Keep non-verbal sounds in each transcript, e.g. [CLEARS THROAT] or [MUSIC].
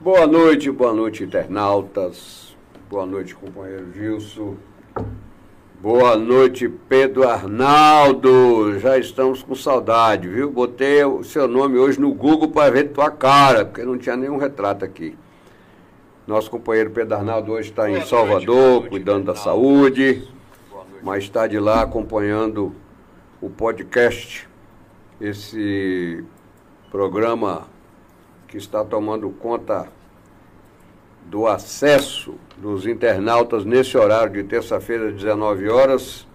Boa noite, boa noite, internautas. Boa noite, companheiro Gilson. Boa noite, Pedro Arnaldo. Já estamos com saudade, viu? Botei o seu nome hoje no Google para ver tua cara, porque não tinha nenhum retrato aqui. Nosso companheiro Pedro Arnaldo hoje está em Salvador, noite, cuidando da saúde, mas está de lá acompanhando o podcast, esse programa que está tomando conta do acesso dos internautas nesse horário de terça-feira, 19 horas,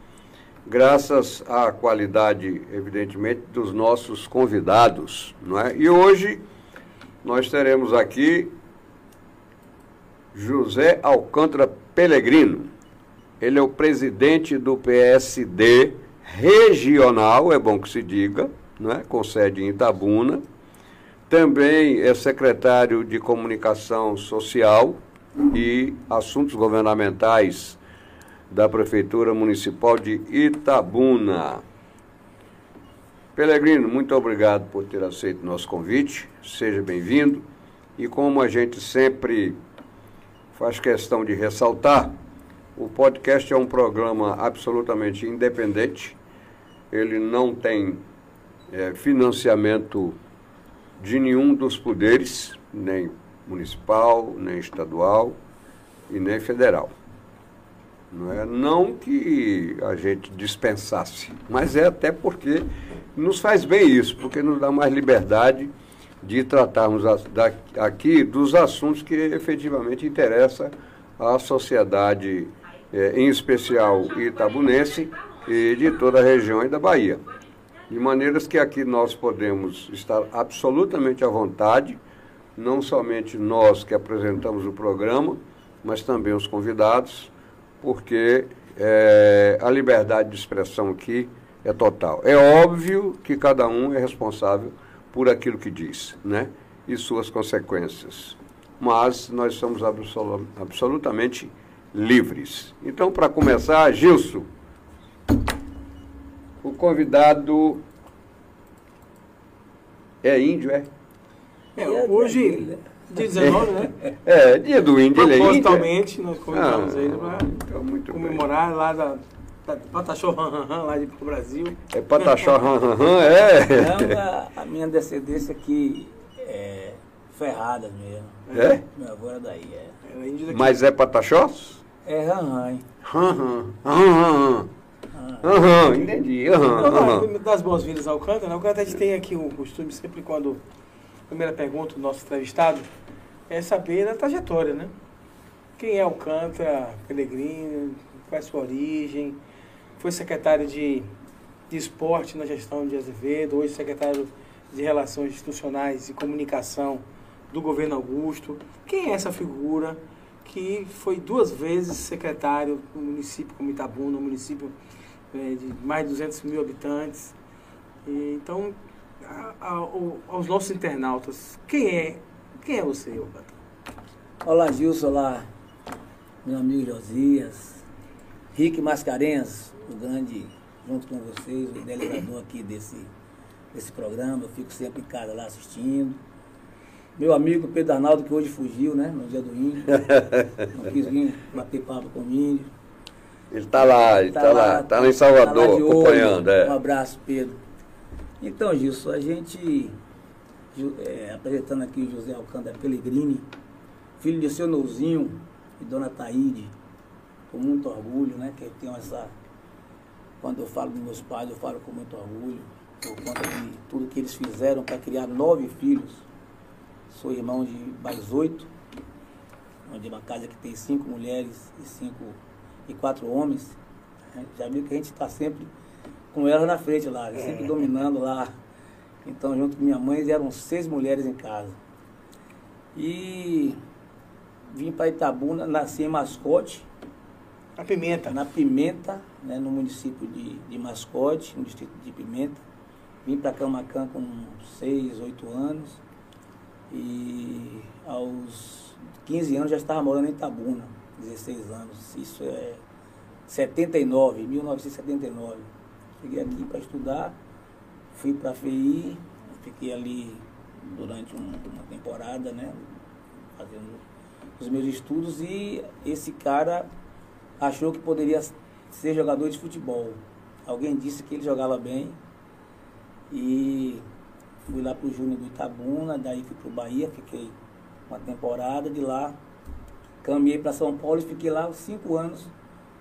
graças à qualidade, evidentemente, dos nossos convidados. Não é? E hoje nós teremos aqui José Alcântara Pellegrino. Ele é o presidente do PSD regional, é bom que se diga, não é? com sede em Itabuna também é secretário de Comunicação Social e Assuntos Governamentais da Prefeitura Municipal de Itabuna. Pelegrino, muito obrigado por ter aceito nosso convite. Seja bem-vindo. E como a gente sempre faz questão de ressaltar, o podcast é um programa absolutamente independente. Ele não tem é, financiamento de nenhum dos poderes, nem municipal, nem estadual e nem federal. Não é não que a gente dispensasse, mas é até porque nos faz bem isso, porque nos dá mais liberdade de tratarmos aqui dos assuntos que efetivamente interessam à sociedade, é, em especial itabunense e de toda a região e da Bahia de maneiras que aqui nós podemos estar absolutamente à vontade, não somente nós que apresentamos o programa, mas também os convidados, porque é, a liberdade de expressão aqui é total. É óbvio que cada um é responsável por aquilo que diz, né? E suas consequências. Mas nós somos absolut absolutamente livres. Então, para começar, Gilson, o convidado é índio, é? É, hoje, dia 19, né? É, dia do índio, ele é índio. Propositalmente, nós convidamos ah, ele para então, comemorar bem. lá da, da Pataxó Han lá de Brasil. É Pataxó Han é? Não, a, a, minha descendência aqui é ferrada mesmo. É? Meu avô era daí, é. é Mas é Pataxó? É Han Han Han Aham, uhum, entendi. Uhum, uhum. Das boas-vindas ao Alcântara, né? Alcântara a gente tem aqui o costume, sempre quando a primeira pergunta do nosso entrevistado é saber da trajetória, né? Quem é Alcântara, Pelegrino, qual é a sua origem, foi secretário de, de esporte na gestão de Azevedo, hoje secretário de Relações Institucionais e Comunicação do governo Augusto. Quem é essa figura que foi duas vezes secretário no município como Itabuna, no município é, de mais de 200 mil habitantes. E, então, a, a, aos nossos internautas, quem é, quem é você, Roberto? Olá, Gilson, olá, meu amigo Josias, Rick Mascarenhas, o grande, junto com vocês, o idealizador aqui desse, desse programa, eu fico sempre em casa lá assistindo. Meu amigo Pedro Arnaldo, que hoje fugiu, né, no dia do índio, [LAUGHS] não quis vir bater papo com o índio. Ele está lá, ele está tá lá, está lá, em Salvador, tá acompanhando. É. Um abraço, Pedro. Então, Gilson, a gente, é, apresentando aqui José Alcântara Pellegrini, filho de seu Nouzinho e dona Taíde, com muito orgulho, né? Que eu tenho essa. Quando eu falo dos meus pais, eu falo com muito orgulho, por conta de tudo que eles fizeram para criar nove filhos. Sou irmão de mais oito, onde é uma casa que tem cinco mulheres e cinco e quatro homens, né? já viu que a gente está sempre com elas na frente lá, sempre é. dominando lá. Então, junto com minha mãe, eram seis mulheres em casa. E vim para Itabuna, nasci em Mascote. Na Pimenta? Na Pimenta, né, no município de, de Mascote, no distrito de Pimenta. Vim para Camacan com seis, oito anos. E aos 15 anos já estava morando em Itabuna. 16 anos. Isso é 79, 1979. Cheguei aqui para estudar, fui para a FEI, fiquei ali durante um, uma temporada, né? fazendo os meus estudos e esse cara achou que poderia ser jogador de futebol. Alguém disse que ele jogava bem e fui lá pro Júnior do Itabuna, daí fui pro Bahia, fiquei uma temporada de lá, caminhei para São Paulo e fiquei lá cinco anos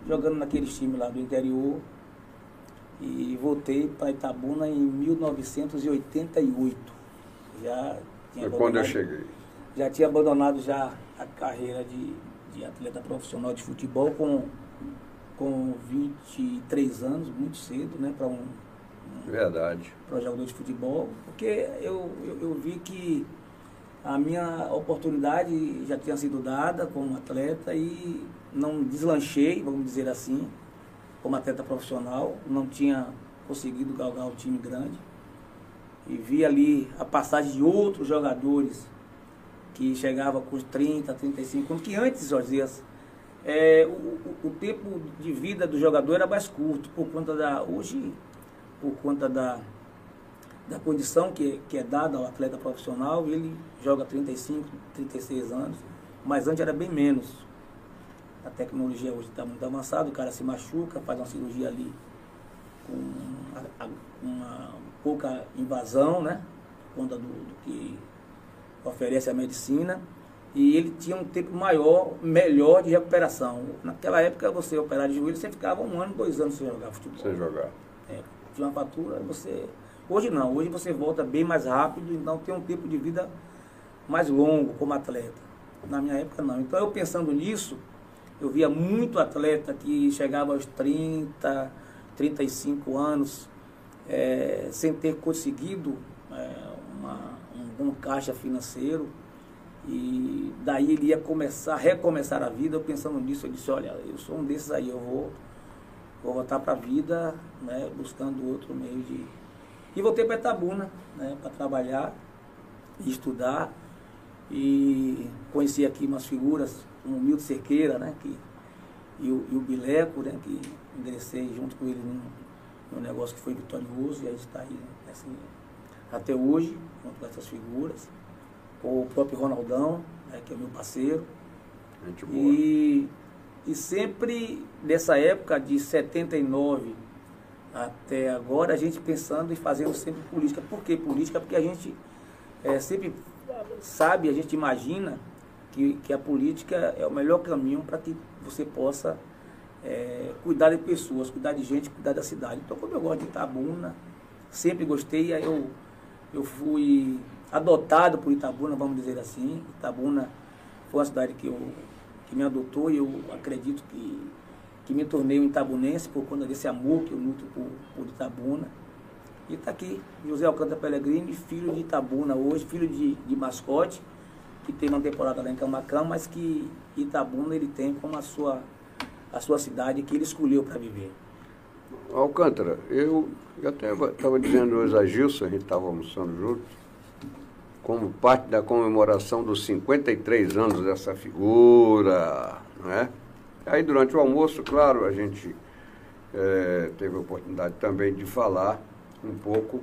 jogando naqueles times lá do interior e voltei para Itabuna em 1988. Já tinha Foi quando eu cheguei. Já tinha abandonado já a carreira de, de atleta profissional de futebol com, com 23 anos, muito cedo, né, para um, um, Verdade. Para jogador de futebol, porque eu, eu, eu vi que a minha oportunidade já tinha sido dada como atleta e não deslanchei, vamos dizer assim, como atleta profissional, não tinha conseguido galgar o time grande. E vi ali a passagem de outros jogadores que chegavam com 30, 35 anos, que antes, Josias, é, o, o, tempo de vida do jogador era mais curto, por conta da. Hoje, por conta da, da condição que, que é dada ao atleta profissional, ele joga 35, 36 anos, mas antes era bem menos. A tecnologia hoje está muito avançada, o cara se machuca, faz uma cirurgia ali com uma, pouca invasão, né? Por conta do, do que oferece a medicina. E ele tinha um tempo maior, melhor de recuperação. Naquela época, você operar de joelho, você ficava um ano, dois anos sem jogar futebol. Sem jogar. É, tinha uma fatura, você. Hoje não, hoje você volta bem mais rápido, então tem um tempo de vida mais longo como atleta. Na minha época não. Então eu pensando nisso, eu via muito atleta que chegava aos 30, 35 anos, é, sem ter conseguido é, uma, um bom caixa financeiro. E daí ele ia começar, recomeçar a vida. Eu pensando nisso, eu disse, olha, eu sou um desses aí, eu vou, vou voltar para a vida, né, buscando outro meio de. E voltei para Itabuna, né, para trabalhar e estudar. E conheci aqui umas figuras como o Milton Cerqueira, né? Que, e, o, e o Bileco, né? Que enderecei junto com ele num, num negócio que foi vitorioso e a gente está aí assim, até hoje, junto com essas figuras. O próprio Ronaldão, né, que é meu parceiro. Gente boa. E, e sempre nessa época de 79 até agora, a gente pensando e fazendo sempre política. Por que política? Porque a gente é, sempre sabe, a gente imagina que, que a política é o melhor caminho para que você possa é, cuidar de pessoas, cuidar de gente, cuidar da cidade. Então, como eu gosto de Itabuna, sempre gostei, aí eu, eu fui adotado por Itabuna, vamos dizer assim. Itabuna foi uma cidade que, eu, que me adotou e eu acredito que, que me tornei um itabunense por conta desse amor que eu nutro por, por Itabuna. E está aqui, José Alcântara Pellegrini, filho de Itabuna hoje, filho de, de mascote, que tem uma temporada lá em Camacã, mas que Itabuna ele tem como a sua, a sua cidade que ele escolheu para viver. Alcântara, eu, eu até estava dizendo hoje a Gilson, a gente estava almoçando junto, como parte da comemoração dos 53 anos dessa figura, né? Aí durante o almoço, claro, a gente é, teve a oportunidade também de falar um pouco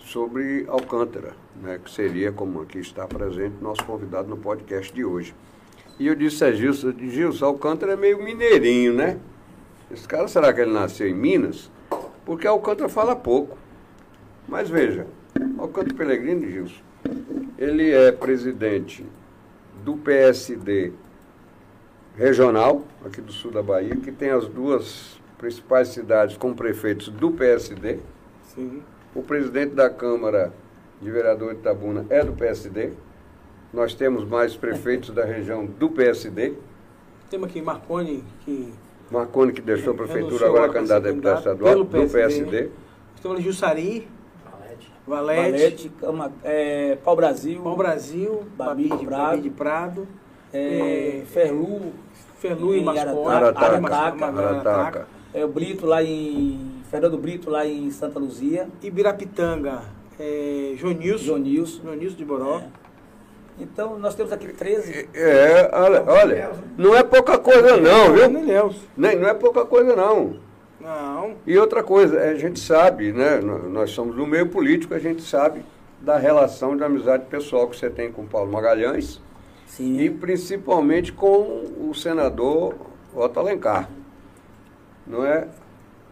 sobre Alcântara, né, que seria, como aqui está presente, nosso convidado no podcast de hoje. E eu disse a Gilson, Gilson, Alcântara é meio mineirinho, né? Esse cara, será que ele nasceu em Minas? Porque Alcântara fala pouco. Mas veja, Alcântara Pellegrini, Gilson, ele é presidente do PSD regional, aqui do sul da Bahia, que tem as duas principais cidades com prefeitos do PSD. Sim. O presidente da Câmara de Vereadores de Itabuna é do PSD. Nós temos mais prefeitos da região do PSD. Temos aqui Marconi, que. Marconi, que deixou a prefeitura, agora candidato a deputado estadual, do PSD. Temos Jussari. Valete. Valete, Cama, é, Pau Brasil. Pau Brasil, Babi, de Prado. Babi de Prado é, Ferlu. Ferlu e Mascote. Arataca. Arataca. É, o Brito lá em Fernando Brito, lá em Santa Luzia. Ibirapitanga, é, Jonilson. Jonilson. Jonilson de Boró. É. Então, nós temos aqui 13. É, olha, olha não é pouca coisa não, viu? Nem, não é pouca coisa não. Não. E outra coisa, a gente sabe, né? Nós somos do meio político, a gente sabe da relação de amizade pessoal que você tem com Paulo Magalhães Sim. E principalmente com o senador Otto Alencar. Não é?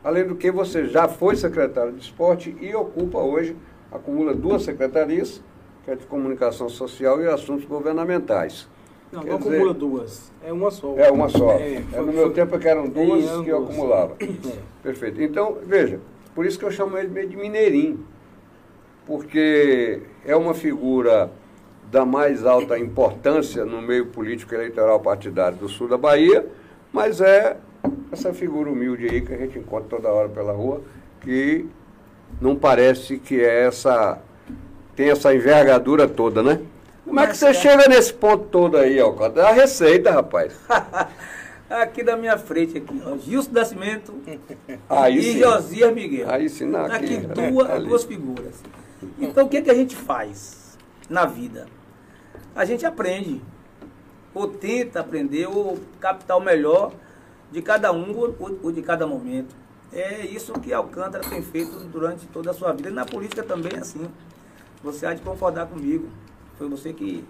Além do que você já foi secretário de esporte e ocupa hoje, acumula duas secretarias, que é de comunicação social e assuntos governamentais. Não, Quer não dizer, acumula duas. É uma só. É uma só. É, é no meu tempo que eram duas que eu acumulava. É. Perfeito. Então, veja, por isso que eu chamo ele meio de mineirinho. Porque é uma figura da mais alta importância no meio político eleitoral partidário do sul da Bahia, mas é essa figura humilde aí que a gente encontra toda hora pela rua, que não parece que é essa tem essa envergadura toda, né? Como é que você é. chega nesse ponto todo aí, Alcântara? É a receita, rapaz. [LAUGHS] aqui da minha frente, aqui, ó, Gilson Nascimento [LAUGHS] aí e sim. Josias Miguel. Aí sim, não, aqui, aqui duas, duas figuras. Então, o que, é que a gente faz na vida? A gente aprende, ou tenta aprender, ou captar o melhor de cada um ou, ou de cada momento. É isso que Alcântara tem feito durante toda a sua vida. E na política também é assim. Você há de concordar comigo. Foi você que,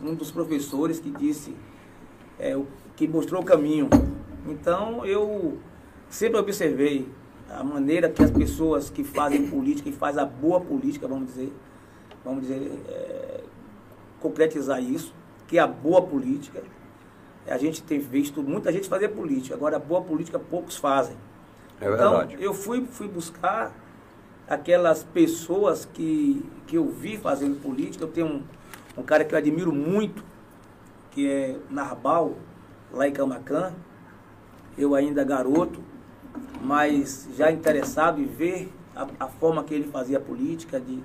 um dos professores que disse, é, que mostrou o caminho. Então eu sempre observei a maneira que as pessoas que fazem política, que fazem a boa política, vamos dizer, vamos dizer, é, concretizar isso, que é a boa política. A gente tem visto muita gente fazer política, agora a boa política poucos fazem. É verdade. Então, eu fui, fui buscar aquelas pessoas que, que eu vi fazendo política. Eu tenho um, um cara que eu admiro muito, que é Narbal, lá em Camacan. Eu ainda garoto, mas já interessado em ver a, a forma que ele fazia política, de,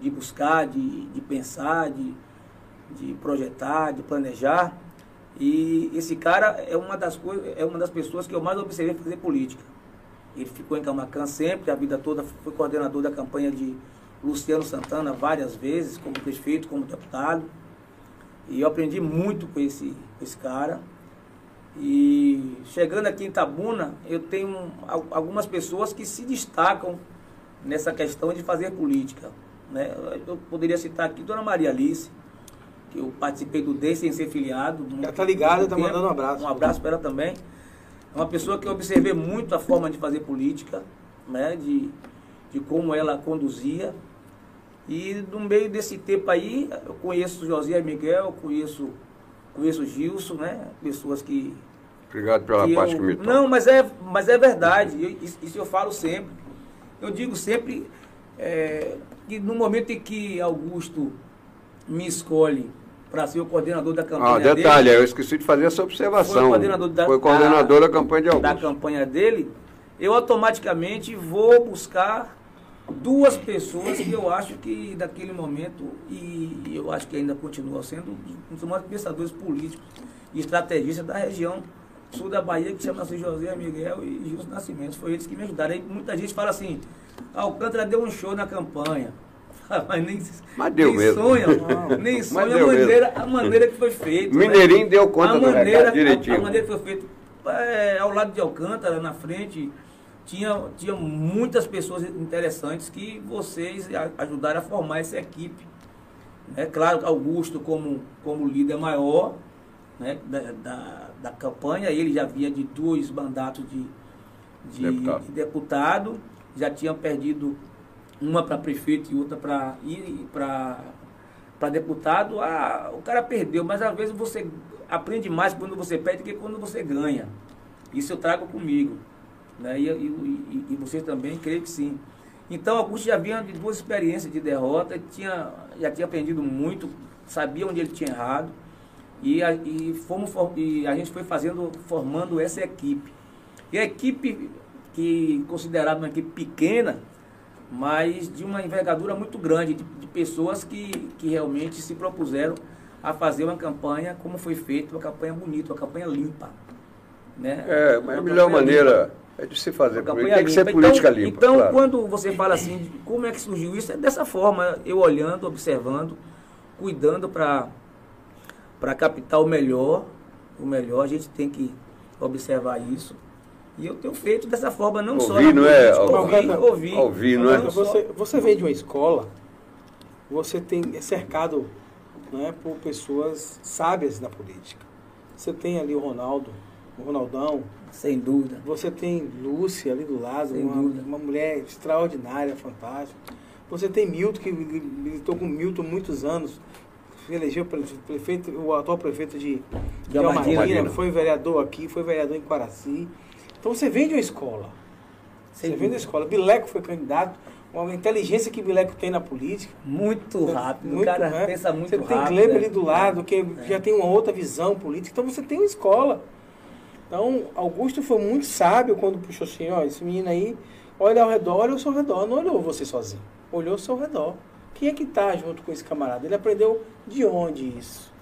de buscar, de, de pensar, de, de projetar, de planejar. E esse cara é uma das coisas, é uma das pessoas que eu mais observei fazer política. Ele ficou em Camacan sempre, a vida toda foi coordenador da campanha de Luciano Santana várias vezes, como prefeito, como deputado. E eu aprendi muito com esse, com esse cara. E chegando aqui em Tabuna, eu tenho algumas pessoas que se destacam nessa questão de fazer política. Né? Eu poderia citar aqui Dona Maria Alice, eu participei do D sem ser filiado. Já tá ligado, tá mandando um abraço. Um abraço para ela também. É uma pessoa que eu observei muito a forma de fazer política, né? de, de como ela conduzia. E no meio desse tempo aí, eu conheço José Miguel, conheço, conheço Gilson, né? Pessoas que. Obrigado pela que parte eu, que me toca. Não, mas é, mas é verdade. Eu, isso eu falo sempre. Eu digo sempre é, que no momento em que Augusto me escolhe para ser o coordenador da campanha ah, detalhe, dele, eu esqueci de fazer essa observação. Foi coordenador da, foi coordenador da, da campanha de Augusto. Da campanha dele, eu automaticamente vou buscar duas pessoas que eu acho que naquele momento, e eu acho que ainda continua sendo, um dos maiores pensadores políticos e estrategistas da região sul da Bahia, que chama-se José Miguel e Gilson Nascimento. Foi eles que me ajudaram. Aí muita gente fala assim, Alcântara deu um show na campanha. Mas nem, Mas deu nem mesmo. sonha, não, [LAUGHS] nem sonha a maneira, a maneira que foi feito. Mineirinho né? deu conta a do maneira, recado, direitinho. A, a maneira que foi feito é, ao lado de Alcântara, na frente, tinha, tinha muitas pessoas interessantes que vocês ajudaram a formar essa equipe. É claro, Augusto, como, como líder maior né, da, da, da campanha, ele já vinha de dois mandatos de, de deputado. de deputado, já tinha perdido uma para prefeito e outra para deputado. Ah, o cara perdeu, mas às vezes você aprende mais quando você perde que quando você ganha. Isso eu trago comigo. Né? E, e, e, vocês também, creio que sim. Então, Augusto já vinha de duas experiências de derrota, tinha, já tinha aprendido muito, sabia onde ele tinha errado. E a, e, fomos, e a gente foi fazendo, formando essa equipe. E a equipe, que considerada uma equipe pequena, mas de uma envergadura muito grande, de, de pessoas que, que realmente se propuseram a fazer uma campanha como foi feita, uma campanha bonita, uma campanha limpa. Né? É, mas a melhor maneira limpa. é de se fazer política. Tem que ser política então, limpa. Então, claro. quando você fala assim, como é que surgiu isso? É dessa forma, eu olhando, observando, cuidando para captar o melhor. O melhor, a gente tem que observar isso. E eu tenho feito dessa forma, não ouvir, só não é? ouvir, ouvir, ouvir, não é? Você, você vem de uma escola, você tem é cercado né, por pessoas sábias na política. Você tem ali o Ronaldo, o Ronaldão, Sem dúvida. você tem Lúcia ali do lado, Sem uma, dúvida. uma mulher extraordinária, fantástica. Você tem Milton, que militou com Milton muitos anos, elegeu pre- prefeito, o atual prefeito de, de. Almadina, foi vereador aqui, foi vereador em Quaraci. Então você vem de uma escola. Sem você vem da dúvida. escola. Bileco foi candidato, uma inteligência que Bileco tem na política. Muito rápido. Muito, o cara né? pensa muito Você rápido. tem Kleber né? ali do lado, que É. já tem uma outra visão política. Então você tem uma escola. Então, Augusto foi muito sábio quando puxou assim, ó, esse menino aí, olha ao redor, olha ao seu redor. Não olhou você sozinho, olhou ao seu redor. Quem é que tá junto com esse camarada? Ele aprendeu de onde isso?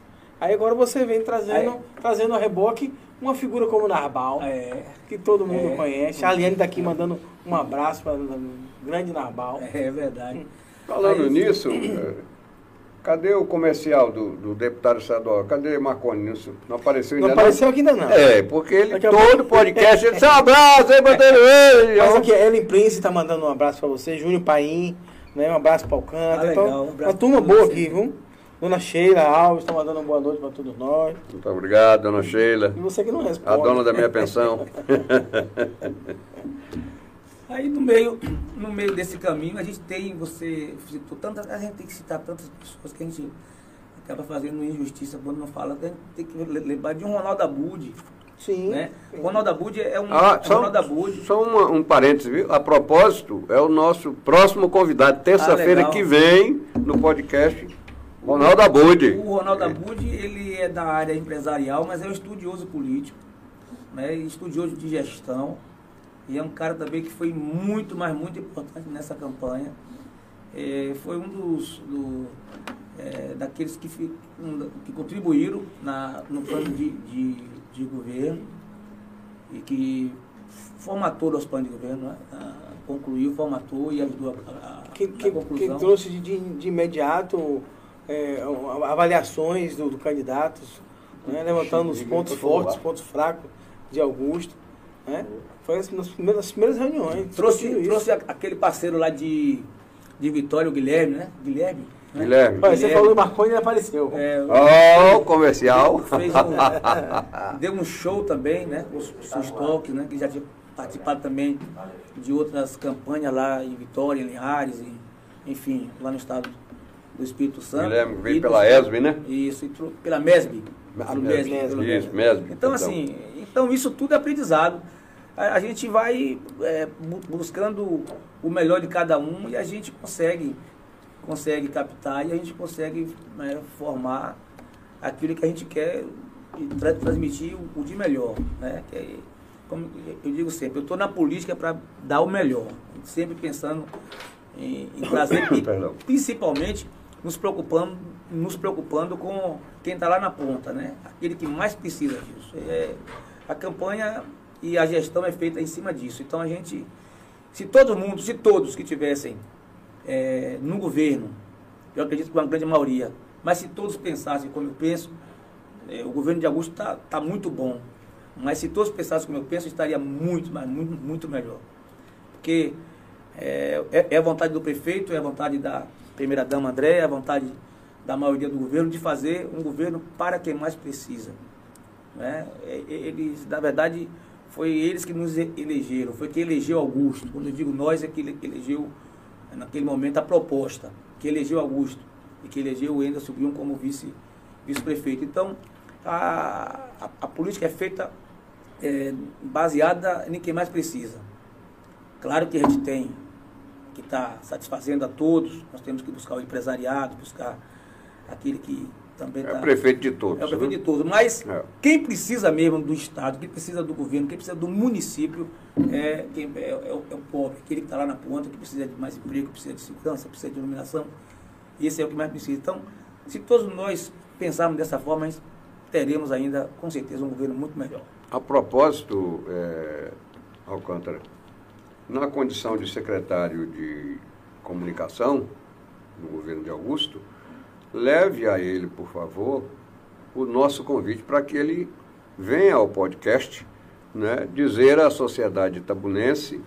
Aí agora você vem trazendo, Aí- trazendo a reboque uma figura como Narbal, É, que todo mundo É. conhece. A Aliane daqui mandando um abraço para o grande Narbal. é verdade. Falando Aí- nisso, eh, cadê o comercial do, do deputado estadual? Cadê Marconi? Não apareceu Não ainda apareceu aqui ainda não. É, porque ele, Daqui todo podcast, ele, seu abraço aí, Bandeira. [LAUGHS] Mas aqui, a Ellen Prince tá mandando um abraço pra você, Júnior Paim, né? Um abraço pra Alcântara. Ah, legal, então, um abraço uma turma boa você. aqui, viu? Dona Sheila Alves tá mandando uma boa noite pra todos nós. Muito obrigado, dona Sheila, E você que não a responde. dona da minha pensão. [LAUGHS] Aí no meio, no meio desse caminho a gente tem, você citou tantas, a gente tem que citar tantas pessoas que a gente acaba fazendo injustiça quando não fala, a gente tem que le- lembrar de um Ronaldo Abud, Sim. né? sim. Ronaldo Abud é um, Ah, só, Ronaldo Abud. só uma- um parênteses, viu? A propósito, é o nosso próximo convidado, terça-feira legal. que vem, no podcast, Ronaldo Abud. O Ronaldo Abud, ele é da área empresarial, mas é um estudioso político, né? estudioso de gestão. E é um cara também que foi muito, mas muito importante nessa campanha. É, foi um dos do, é, daqueles que, que contribuíram na, no plano de, de, de governo e que formatou os planos de governo, né? Concluiu, formatou e ajudou a, a, Que, a que, conclusão. que trouxe de, de imediato é, avaliações do, do candidatos, né? levantando os pontos fortes, os pontos fracos de Augusto. Né? Foi as- nas primeiras, nas primeiras reuniões. Trouxe, trouxe a- aquele parceiro lá de, de Vitória, o Guilherme, né? Guilherme. né? Guilherme. Olha, você Guilherme. falou em Marconi e ele apareceu. É, Ó, o comercial. fez um, [LAUGHS] deu um show também, né? Os Sustalk, né? Que já tinha participado também de outras campanhas lá em Vitória, em Linhares, e, enfim, lá no estado do Espírito Santo. Guilherme veio E do- pela ESB, né? Isso, pela MESB. Ah, Mesb. MESB, Isso, MESB. Mesb, Então, assim, então isso tudo é aprendizado. A, a gente vai é, bu- buscando o melhor de cada um e a gente consegue, consegue captar e a gente consegue né, formar aquilo que a gente quer e tra- transmitir o, o de melhor. Né? Que é, como eu digo sempre, eu estou na política para dar o melhor, sempre pensando em, em trazer, [COUGHS] e principalmente nos preocupando, nos preocupando com quem está lá na ponta, né? aquele que mais precisa disso. É, a campanha e a gestão é feita em cima disso. Então a gente, se todo mundo, se todos que tivessem é, no governo, eu acredito que uma grande maioria, mas se todos pensassem como eu penso, é, o governo de Augusto está tá muito bom. Mas se todos pensassem como eu penso, estaria muito, mas muito, muito melhor. Porque é, é, é a vontade do prefeito, é a vontade da primeira-dama André, é a vontade da maioria do governo de fazer um governo para quem mais precisa. Né? É, Eles, na verdade, foi eles que nos elegeram, foi quem elegeu Augusto. Quando eu digo nós, é que ele- que elegeu, naquele momento, a proposta, que elegeu Augusto e que elegeu o Anderson Guion como vice- vice-prefeito. então, a, a, a política é feita é, baseada em quem mais precisa. Claro que a gente tem que estar satisfazendo a todos, nós temos que buscar o empresariado, buscar aquele que também É está... o prefeito de todos. É o prefeito né? de todos. Mas É. quem precisa mesmo do Estado, quem precisa do governo, quem precisa do município, é, quem, é, é o, é o pobre, aquele que está lá na ponta, que precisa de mais emprego, que precisa de segurança, precisa de iluminação. Esse é o que mais precisa. Então, se todos nós pensarmos dessa forma, teremos ainda, com certeza, um governo muito melhor. A propósito, é, Alcântara, na condição de secretário de comunicação no governo de Augusto, leve a ele, por favor, o nosso convite para que ele venha ao podcast né, dizer à sociedade itabunense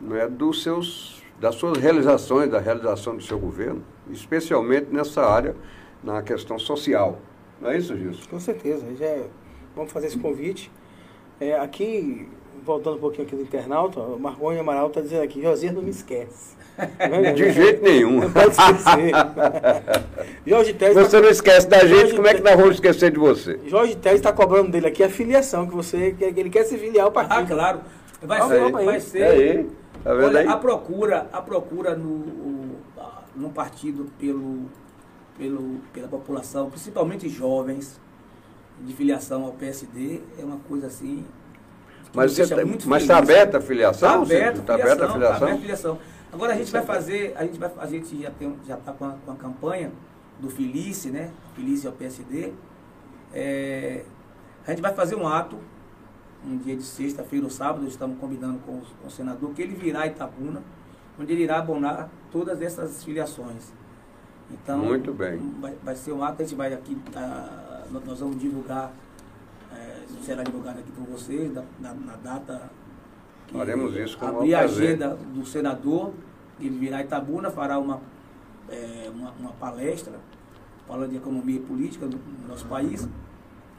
né, dos seus, das suas realizações, da realização do seu governo, especialmente nessa área na questão social. Não é isso, Gilson? Com certeza. Já é- vamos fazer esse convite. É, aqui, voltando um pouquinho aqui do internauta, o Marconi Amaral está dizendo aqui, Josias não me esquece. [LAUGHS] De jeito nenhum. Não [LAUGHS] pode esquecer. [LAUGHS] Jorge Teles tá- Você não esquece da gente, Jorge como é que nós vamos esquecer de você? Jorge Teles está cobrando dele aqui a filiação, que você que ele quer se filiar ao partido. Ah, claro. Vai ser, aí. vai ser. aí, tá vendo Olha, aí? a procura, a procura no, no partido pelo, pelo, pela população, principalmente jovens, de filiação ao PSD, é uma coisa assim. Mas tá- mas está aberta a filiação? Está aberta, Está aberta a tá filiação? aberta a filiação. Agora a gente vai fazer, a gente, vai, a gente já tem, já está com, a- com a campanha do Felice, né? Felice ao PSD. É, a gente vai fazer um ato, um dia de sexta-feira ou sábado, estamos combinando com, o- com o senador, que ele virá a Itabuna, onde ele irá abonar todas essas filiações. Então, Muito bem. Vai, vai ser um ato, a gente vai aqui, tá, nós- vamos divulgar, é, será divulgado aqui por vocês, da- na, na data que Faremos isso com abrir a agenda do senador, ele virá Itabuna, fará uma, é, uma, uma palestra falando de economia e política no, no nosso país.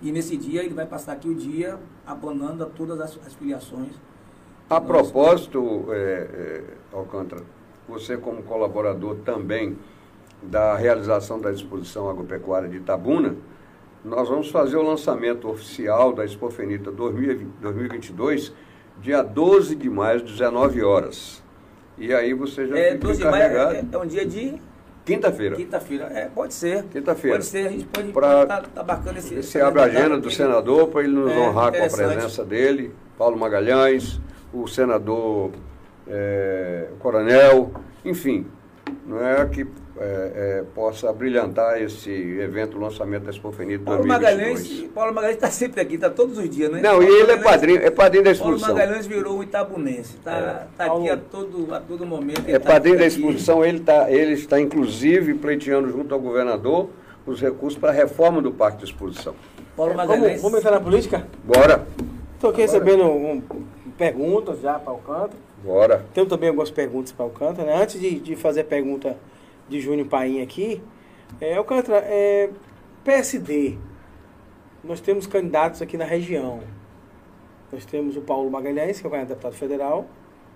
E nesse dia ele vai passar aqui o dia abonando a todas as, as filiações. A Nós- propósito, é, é, Alcântara, você como colaborador também da realização da exposição agropecuária de Itabuna, nós vamos fazer o lançamento oficial da Expofenita 2020 2022, dia 12 de maio, 19 horas. E aí você já É, fica 12 de maio encarregado. é, é um dia de Quinta-feira. quinta-feira. É, pode ser. Quinta-feira. Pode ser, a gente pode estar tá, bacana esse. Você abre a agenda do senador para ele nos É, honrar com a presença dele, Paulo Magalhães, o senador é, Coronel, enfim, não é que é, é, possa brilhantar esse evento, o lançamento da Expofenita Paulo 2022. Magalhães, Paulo Magalhães está sempre aqui, está todos os dias, né? Não, e Paulo ele é padrinho, é padrinho da Paulo exposição. Magalhães virou um itabunense, está É. tá Paulo- aqui a todo, a todo momento. É tá padrinho da exposição, ele, tá, ele está inclusive pleiteando junto ao governador os recursos para a reforma do Parque de Exposição. Paulo Vamos, Magalhães. vamos entrar na política? Bora, Estou aqui recebendo um- perguntas já para o Alcântara. bora. Tenho também algumas perguntas para o Alcântara. Né? Antes de, de fazer a pergunta de Júnior Paim aqui, é, Alcântara, é, PSD, nós temos candidatos aqui na região. Nós temos o Paulo Magalhães, que é o deputado federal.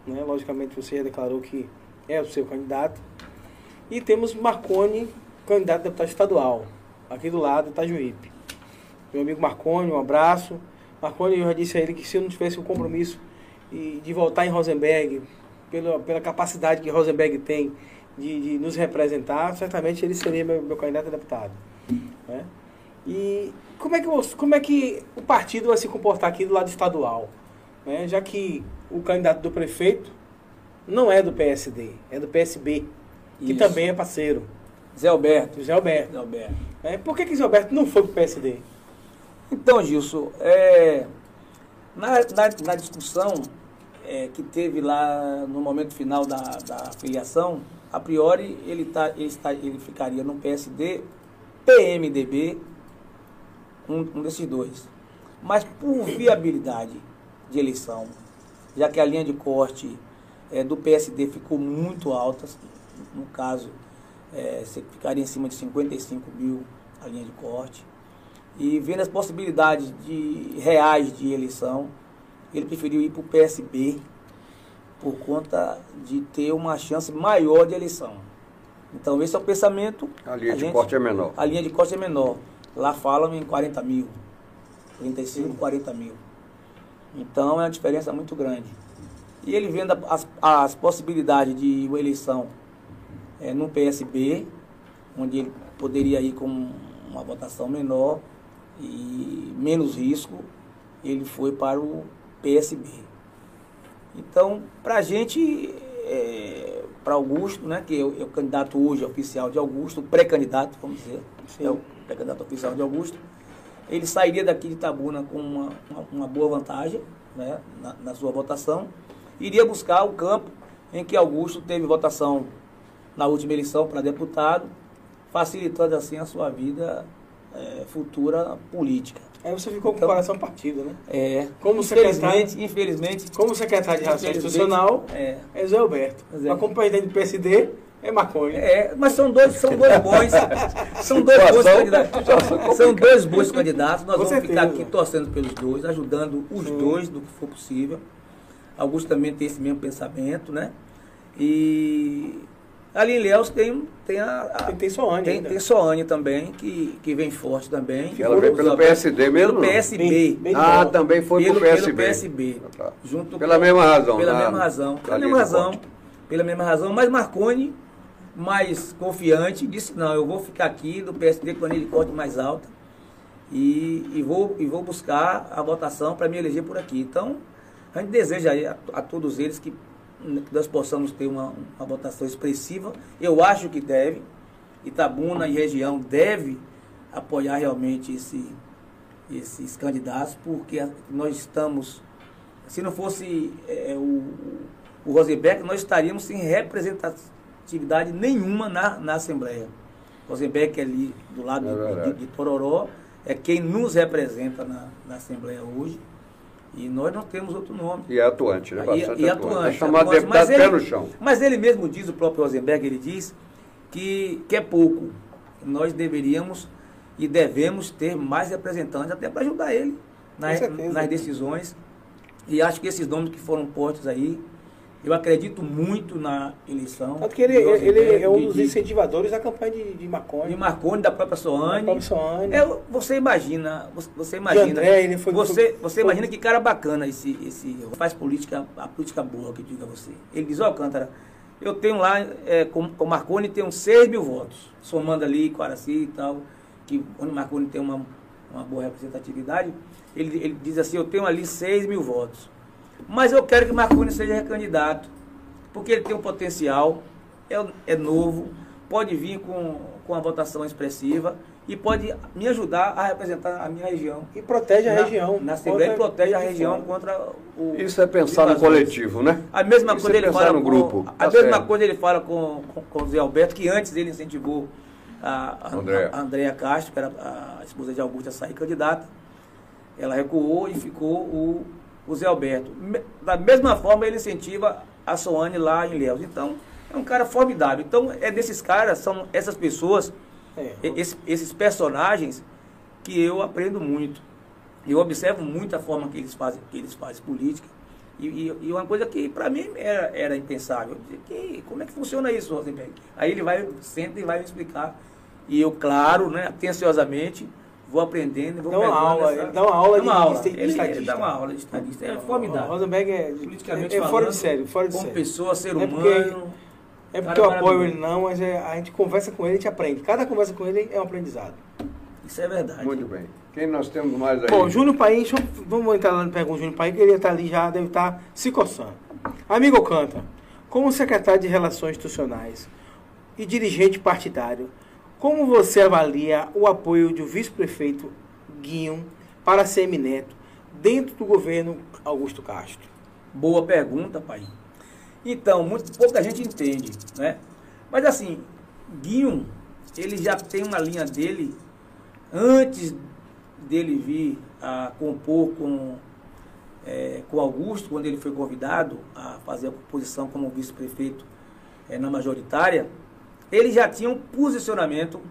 Né? Logicamente, você já declarou que é o seu candidato. E temos Marconi, candidato a deputado estadual, aqui do lado, Itajuípe. Meu amigo Marconi, um abraço. Marconi, eu já disse a ele que se eu não tivesse o compromisso e de voltar em Rosenberg, pela, pela capacidade que Rosenberg tem de, de nos representar, certamente ele seria meu, meu candidato a deputado. Né? E como é, que, como é que o partido vai se comportar aqui do lado estadual? Né? Já que o candidato do prefeito não é do PSD, é do PSB, que Isso. também é parceiro, Zé Alberto. José Alberto. Zé Alberto. né? Por que, que José Alberto não foi para o PSD? Então, Gilson, é, na, na, na discussão é, que teve lá no momento final da, da filiação, a priori ele, tá, ele, está, ele ficaria no PSD, PMDB, um, um desses dois. Mas por viabilidade de eleição, já que a linha de corte é, do PSD ficou muito alta, no caso, é, ficaria em cima de 55 mil a linha de corte, e vendo as possibilidades de reais de eleição, ele preferiu ir para o PSB por conta de ter uma chance maior de eleição. Então esse é o pensamento. A linha de gente- corte é menor. A linha de corte é menor. Lá falam em 40 mil, 35, 40 mil. Então é uma diferença muito grande. E ele vendo a- as, as possibilidades de uma eleição é, no PSB, onde ele poderia ir com uma votação menor e menos risco, ele foi para o PSB. Então, para a gente, é, para Augusto, né, que é o, é o candidato hoje oficial de Augusto, pré-candidato, vamos dizer, Sim. é o pré-candidato oficial de Augusto, ele sairia daqui de Itabuna com uma, uma, uma boa vantagem né, na, na sua votação, iria buscar o campo em que Augusto teve votação na última eleição para deputado, facilitando assim a sua vida é, futura política. Aí você ficou com Então- o coração partido, né? É, Como infelizmente, infelizmente, Como secretário de Relações Institucional, é. é Zé Alberto. Zé. A companhia do PSD É maconha. É, mas são dois, são [LAUGHS] dois bons. São dois bons candidatos. [LAUGHS] São dois bons candidatos. Nós Com vamos ficar certeza. aqui torcendo pelos dois, ajudando os Sim. dois do que for possível. Augusto também tem esse mesmo pensamento, né? E ali em Léus tem, tem a. a- Tem, tem Soane tem, ainda. tem Soane também, que, que vem forte também. Ela veio pelo PSD mesmo? Pelo? PSB. Bem- bem Ah, bom. também foi pelo, pro PSB. pelo PSB. Ah, tá. Junto Pela com- mesma razão, Pela na- mesma razão. Pela mesma razão. Pela mesma razão. Mas Marconi, mais confiante, disse, não, eu vou ficar aqui do PSD com a de corte mais alta e, e, vou, e vou buscar a votação para me eleger por aqui. Então, a gente deseja aí a, a todos eles que nós possamos ter uma, uma votação expressiva. Eu acho que deve. Itabuna e região deve apoiar realmente esse, esses candidatos, porque nós estamos, se não fosse eh, o, o Rosenberg, nós estaríamos sem representatividade nenhuma na, na Assembleia. Rosenberg, que é ali do lado É de- de, de Tororó, é quem nos representa na, na Assembleia hoje. E nós não temos outro nome. E é atuante, né? E- Bastante e atuante. atuante, É chamado atuante. deputado Mas pé ele- no chão. Mas ele mesmo diz, o próprio Rosenberg, ele diz que, que é pouco. Nós deveríamos e devemos ter mais representantes até para ajudar ele nas, nas decisões. E acho que esses nomes que foram postos aí, eu acredito muito na eleição. Tanto que ele, Rosenberg, ele é um dos de- incentivadores da campanha de, de maconha. de Marconi, da própria Soane. Da própria Soane. É, você imagina, você- você imagina. André, ele foi- você, foi- você foi- imagina que cara bacana esse, esse faz política, a política boa que eu digo a você. Ele diz, ó Alcântara, eu tenho lá, é, com, com Marconi uns 6 mil votos, somando ali com Araci e tal, que quando Marconi tem uma, uma boa representatividade, ele, ele diz assim, eu tenho ali 6 mil votos. Mas eu quero que Marconi seja candidato, porque ele tem um potencial, é, é novo, pode vir com, com uma votação expressiva e pode me ajudar a representar a minha região. E protege a Na- região. Na Assembleia contra- protege a região contra o. Isso é pensar no coletivo, né? A mesma Isso coisa é ele pensar fala no com, grupo, A tá mesma certo. coisa ele fala com, com, com o Zé Alberto, que antes ele incentivou a, a, Andréa. a Andréa Castro, que era a esposa de Augusto, a sair candidata. Ela recuou e ficou o, o Zé Alberto. Da mesma forma, ele incentiva a Soane lá em Léus. Então, é um cara formidável. Então, é desses caras, são essas pessoas, É. e- esse- esses personagens que eu aprendo muito. Eu observo muito a forma que eles fazem, que eles fazem política. E, e- e uma coisa que para mim era, era impensável. Que, como é que funciona isso, Rosenberg? Aí ele vai, senta e vai me explicar. E eu, claro, né, atenciosamente, vou aprendendo, vou Dá uma aula, essa- ele dá uma aula Dá de- uma aula. de- Ele- estadista. Ele dá uma aula de estadista. É O formidável. Rosenberg é, Politicamente é, é fora falando, de sério, fora de Como sério. pessoa, ser É humano. porque- É porque eu apoio ele não, mas é- a gente conversa com ele, a gente aprende. Cada conversa com ele é um aprendizado. Isso é verdade. Muito bem. Quem nós temos mais aí? Bom, Júnior Paim, deixa eu- vamos entrar lá no pergunta Júnior Paim, que ele está ali já, deve estar se coçando. Amigo Canta, como secretário de Relações Institucionais e dirigente partidário, como você avalia o apoio do vice-prefeito Guinho para Semineto dentro do governo Augusto Castro? Boa pergunta, pai. Então, muito, pouca gente entende, né? Mas assim, Guinho, ele já tem uma linha dele, antes dele vir a compor com, é, com Augusto, quando ele foi convidado a fazer a composição como vice-prefeito é, na majoritária, ele já tinha um posicionamento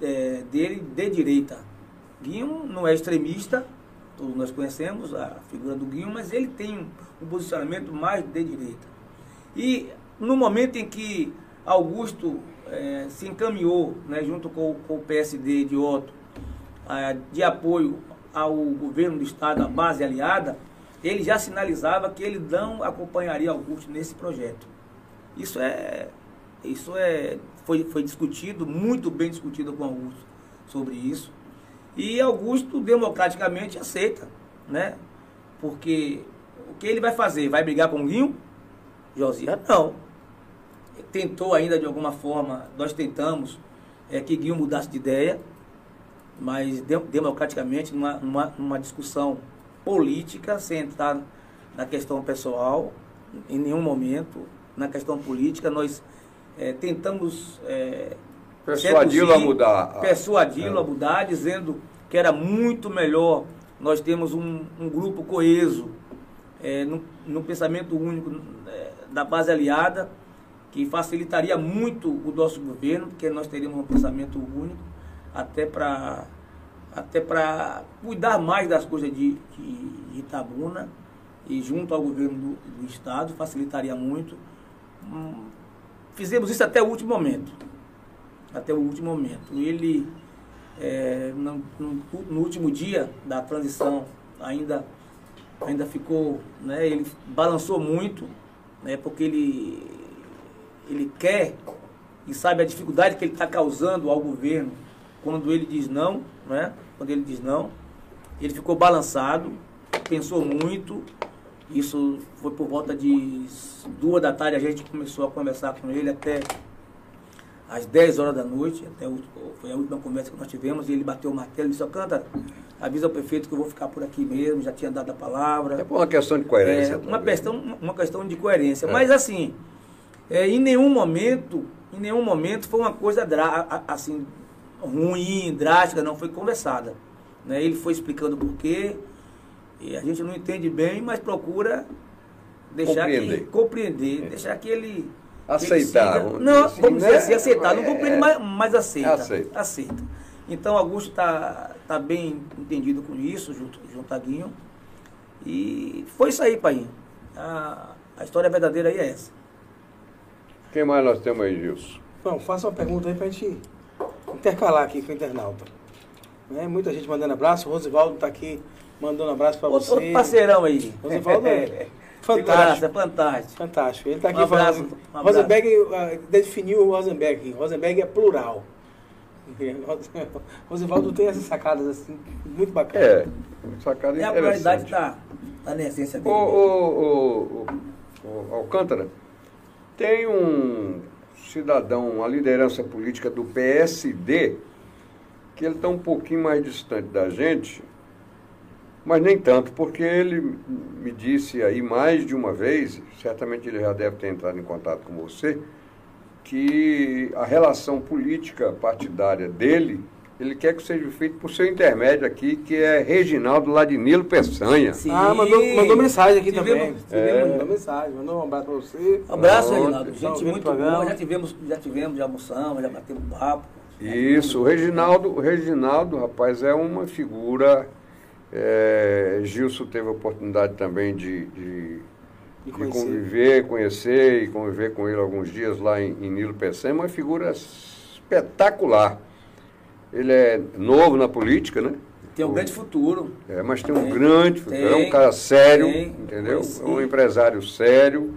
é, dele de direita. Guinho não é extremista, todos nós conhecemos a figura do Guinho, mas ele tem um, posicionamento mais de direita. E no momento em que Augusto eh, se encaminhou, né, junto com, com o PSD de Otto, ah, de apoio ao governo do Estado, à base aliada, ele já sinalizava que ele não acompanharia Augusto nesse projeto. Isso é, isso é, foi, foi discutido, muito bem discutido com Augusto sobre isso. E Augusto democraticamente aceita, né? Porque o que ele vai fazer? Vai brigar com o Guinho? Josias, não. Tentou ainda de alguma forma, nós tentamos é, que Guinho mudasse de ideia, mas de- democraticamente, numa, numa, numa discussão política, sem entrar na questão pessoal, em nenhum momento, na questão política, nós é, tentamos é, Persuadi-lo a mudar. Persuadi-lo É. a mudar, dizendo que era muito melhor nós temos um, um grupo coeso, é, pensamento único é, da base aliada, que facilitaria muito o nosso governo, porque nós teríamos um pensamento único, até para até para cuidar mais das coisas de, de, de, Itabuna e junto ao governo do, do Estado, facilitaria muito. Hum, fizemos isso até o último momento. Até o último momento. Ele, é, no, no, no último dia da transição, ainda, ainda ficou, né, ele balançou muito, né, porque ele, ele quer e sabe a dificuldade que ele está causando ao governo quando ele diz não, né? Quando ele diz não, ele ficou balançado, pensou muito. Isso foi por volta de duas da tarde, a gente começou a conversar com ele até às 10 horas da noite, até o, foi a última conversa que nós tivemos, e ele bateu o martelo e disse, canta, avisa ao prefeito que eu vou ficar por aqui mesmo, já tinha dado a palavra. É por uma questão de coerência. É, uma, questão, uma questão de coerência. É. Mas assim, é, em nenhum momento, em nenhum momento foi uma coisa assim, ruim, drástica, não foi conversada. Né? Ele foi explicando por quê, e a gente não entende bem, mas procura deixar compreender, que, compreender é. deixar que ele aceitar. Ele não, assim, vamos dizer né? assim, aceitar, não compreende, é, mas, mas aceita, aceita. Aceita. Então Augusto está tá bem entendido com isso, junto, junto a Guinho. E foi isso aí, pai. A, a história verdadeira aí é essa. Quem mais nós temos aí, Gilson? Bom, faça uma pergunta aí para a gente intercalar aqui com o internauta. Né? Muita gente mandando abraço. O Rosivaldo está aqui mandando abraço para você. Outro parceirão aí. Rosivaldo é [LAUGHS] fantástico. É fantástico. Fantástico. Ele está aqui um abraço, falando. Um Rosenberg uh, definiu o Rosenberg. Rosenberg é plural. [LAUGHS] Rosivaldo tem essas sacadas assim, muito bacanas. É, sacada E a pluralidade está tá na essência dele. O, o, o, o Alcântara, tem um cidadão, uma liderança política do PSD, que ele está um pouquinho mais distante da gente, mas nem tanto, porque ele me disse aí mais de uma vez, certamente ele já deve ter entrado em contato com você, que a relação política partidária dele, ele quer que seja feito por seu intermédio aqui, que é Reginaldo Ladinilo Peçanha. Sim. Ah, mandou, mandou mensagem aqui tivemos, também. Tivemos, é. Mandou mensagem, mandou um abraço para você. Um abraço, Reginaldo. Gente muito boa, já tivemos, já tivemos, já almoçamos, já batemos papo. Isso, o Reginaldo, o Reginaldo, rapaz, é uma figura. É, Gilson teve a oportunidade também de, de, de conviver, conhecer e conviver com ele alguns dias lá em, em Nilo Peçanha, uma figura espetacular. Ele é novo na política, né? Tem um o, grande futuro. É, mas tem, tem um grande futuro. é um cara sério, tem, entendeu? É um empresário sério,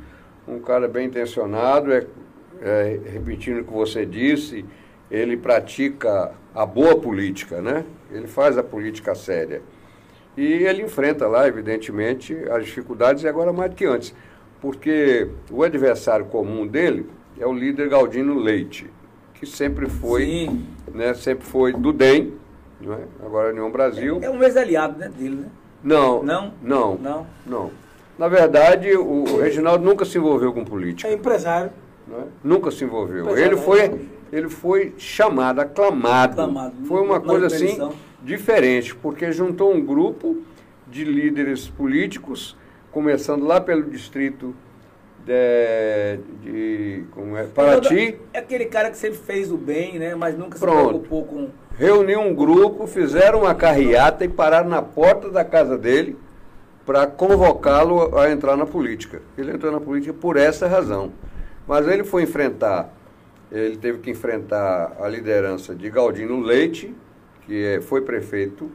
um cara bem intencionado. É, é, repetindo o que você disse, ele pratica a boa política, né? Ele faz a política séria. E ele enfrenta lá, evidentemente, as dificuldades, e agora mais do que antes. Porque o adversário comum dele é o líder Galdino Leite, que sempre foi, Sim. né, sempre foi do DEM, não é? agora União Brasil. É, é um ex-aliado né, dele, né? Não, não, não, não, não. Na verdade, o, Reginaldo nunca se envolveu com política. É empresário. É? Nunca se envolveu. Empresário, ele foi, é. ele foi chamado, aclamado. aclamado. Foi uma coisa assim diferente, porque juntou um grupo de líderes políticos, começando lá pelo distrito de, de como é, Paraty. É aquele cara que sempre fez o bem, né? Mas nunca Pronto. se preocupou com. Reuniu um grupo, fizeram uma carreata e pararam na porta da casa dele para convocá-lo a entrar na política. Ele entrou na política por essa razão. Mas ele foi enfrentar, ele teve que enfrentar a liderança de Galdino Leite, que é, foi prefeito,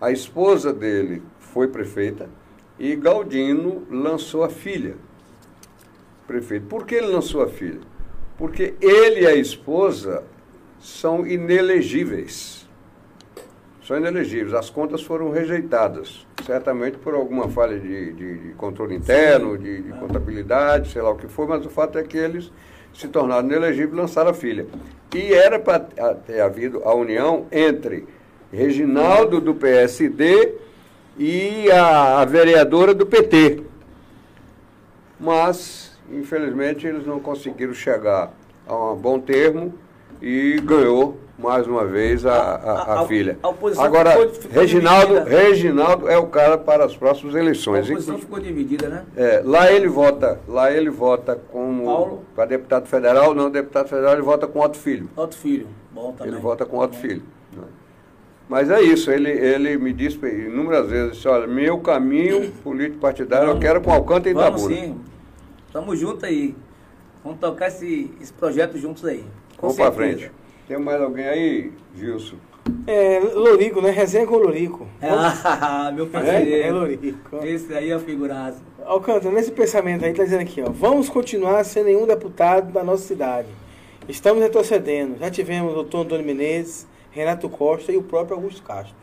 a esposa dele foi prefeita, e Galdino lançou a filha, prefeito. Por que ele lançou a filha? Porque ele e a esposa são inelegíveis. São inelegíveis. As contas foram rejeitadas, certamente por alguma falha de, de, de controle interno, de, de, contabilidade, sei lá o que foi, mas o fato é que eles se tornaram inelegíveis e lançaram a filha. E era para ter havido a união entre Reginaldo do PSD e a, a vereadora do PT. Mas Infelizmente, eles não conseguiram chegar a um bom termo e ganhou mais uma vez a, a, a, A- filha. a oposição Agora, ficou- ficou Reginaldo, dividida. Reginaldo é o cara para as próximas A eleições. oposição Inclu- ficou dividida, né? É, lá ele vota, lá ele vota como Paulo? para deputado federal, não deputado federal, ele vota com Otto Filho. Outro filho. Bom também. Ele vota com Otto Filho. né? Mas é isso, ele, ele me disse inúmeras vezes, disse, olha, meu caminho político partidário eu Vamos. quero com Alcântara e Vamos Itabuna. sim. Tamo junto aí. Vamos tocar esse, esse projeto juntos aí. Com Vamos para frente. Tem mais alguém aí, Gilson? É, Lorico, né? Resenha com Lorico. [LAUGHS] Ah, meu É, parceiro. é Lorico. Esse aí é o figuraço. Alcântara, nesse pensamento aí, tá dizendo aqui, ó. Vamos continuar sem nenhum deputado da nossa cidade. Estamos retrocedendo. Já tivemos o doutor Antônio Menezes, Renato Costa e o próprio Augusto Castro.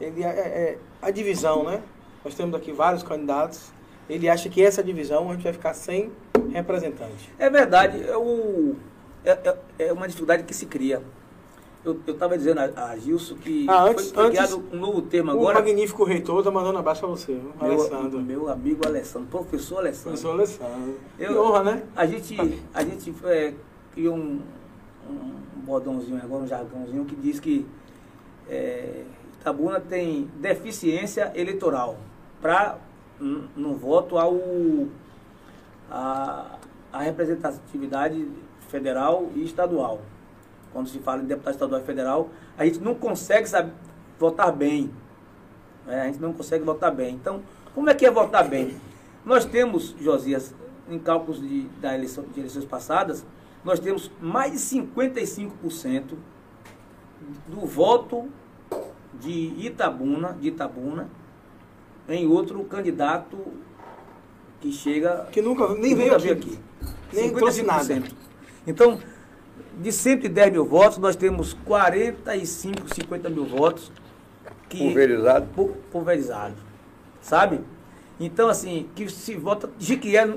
Ele é, é- a divisão, né? Nós temos aqui vários candidatos. Ele acha que essa divisão a gente vai ficar sem representante. É verdade, é, o- é- é- é uma dificuldade que se cria. Eu estava dizendo a, a Gilson que Ah, antes- foi, foi antes- criado um novo termo O agora. magnífico reitor tá mandando abraço pra você? Meu, Alessandro. meu amigo Alessandro, professor Alessandro. Professor Alessandro. Eu- que honra, né? A gente, a gente é, criou um, um bordãozinho agora, um jargãozinho que diz que é, Itabuna tem deficiência eleitoral para no voto ao a, a representatividade federal e estadual. Quando se fala em deputado estadual e federal, a gente não consegue saber, votar bem. né? A gente não consegue votar bem. Então, como é que é votar bem? Nós temos, Josias, em cálculos de, da eleição, de eleições passadas, nós temos mais de 55% do voto de Itabuna, de Itabuna, em outro candidato que chega Que nunca, nem que veio nunca aqui. veio aqui. Nem trouxe nada. Então, de 110 mil votos, nós temos 45, 50 mil votos que Pulverizado. pu- pulverizado, sabe? Então, assim, que se vota. Jiquié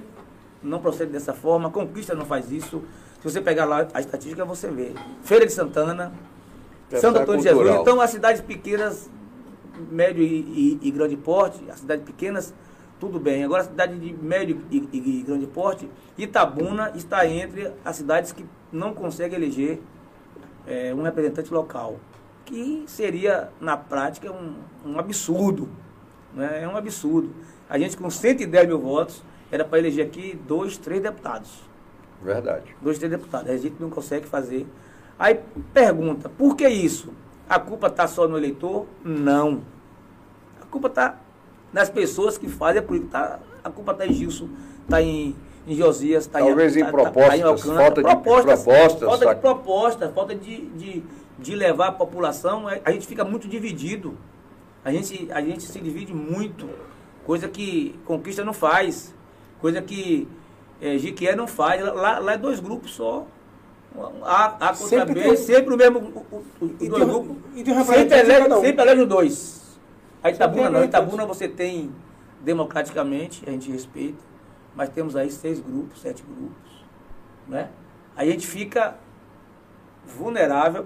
não procede dessa forma, Conquista não faz isso. Se você pegar lá a estatística, você vê. Feira de Santana, Essa Santo é Antônio de. Jesus. Então, as cidades pequenas, médio e, e- e grande porte, as cidades pequenas, tudo bem. Agora, a cidade de médio e, e- e grande porte, Itabuna está entre as cidades que não conseguem eleger eh, um representante local. Que seria, na prática, um, um absurdo. Né? É um absurdo. A gente, com 110 mil votos, era para eleger aqui dois, três deputados Verdade. dois, três deputados. A gente não consegue fazer. Aí pergunta, por que isso? A culpa está só no eleitor? Não. A culpa está nas pessoas que fazem a política. Tá, a culpa está em Gilson, está em, em Josias, está Talvez em tá- tá- propostas, tá em Alcântara. falta de propostas, Falta saca? de proposta, falta de, de, de levar a população. A gente fica muito dividido. A gente, a gente se divide muito. Coisa que Conquista não faz. Coisa que é, Jiquié não faz. Lá, lá é dois grupos só. A, a contra Sempre B, tem- sempre o mesmo. O, o, o, E dois tem- grupos. e tem um sempre elege, sempre elege os dois. A Itabuna não. Itabuna você tem democraticamente, a gente respeita, mas temos aí seis grupos, sete grupos. Né? Aí a gente fica vulnerável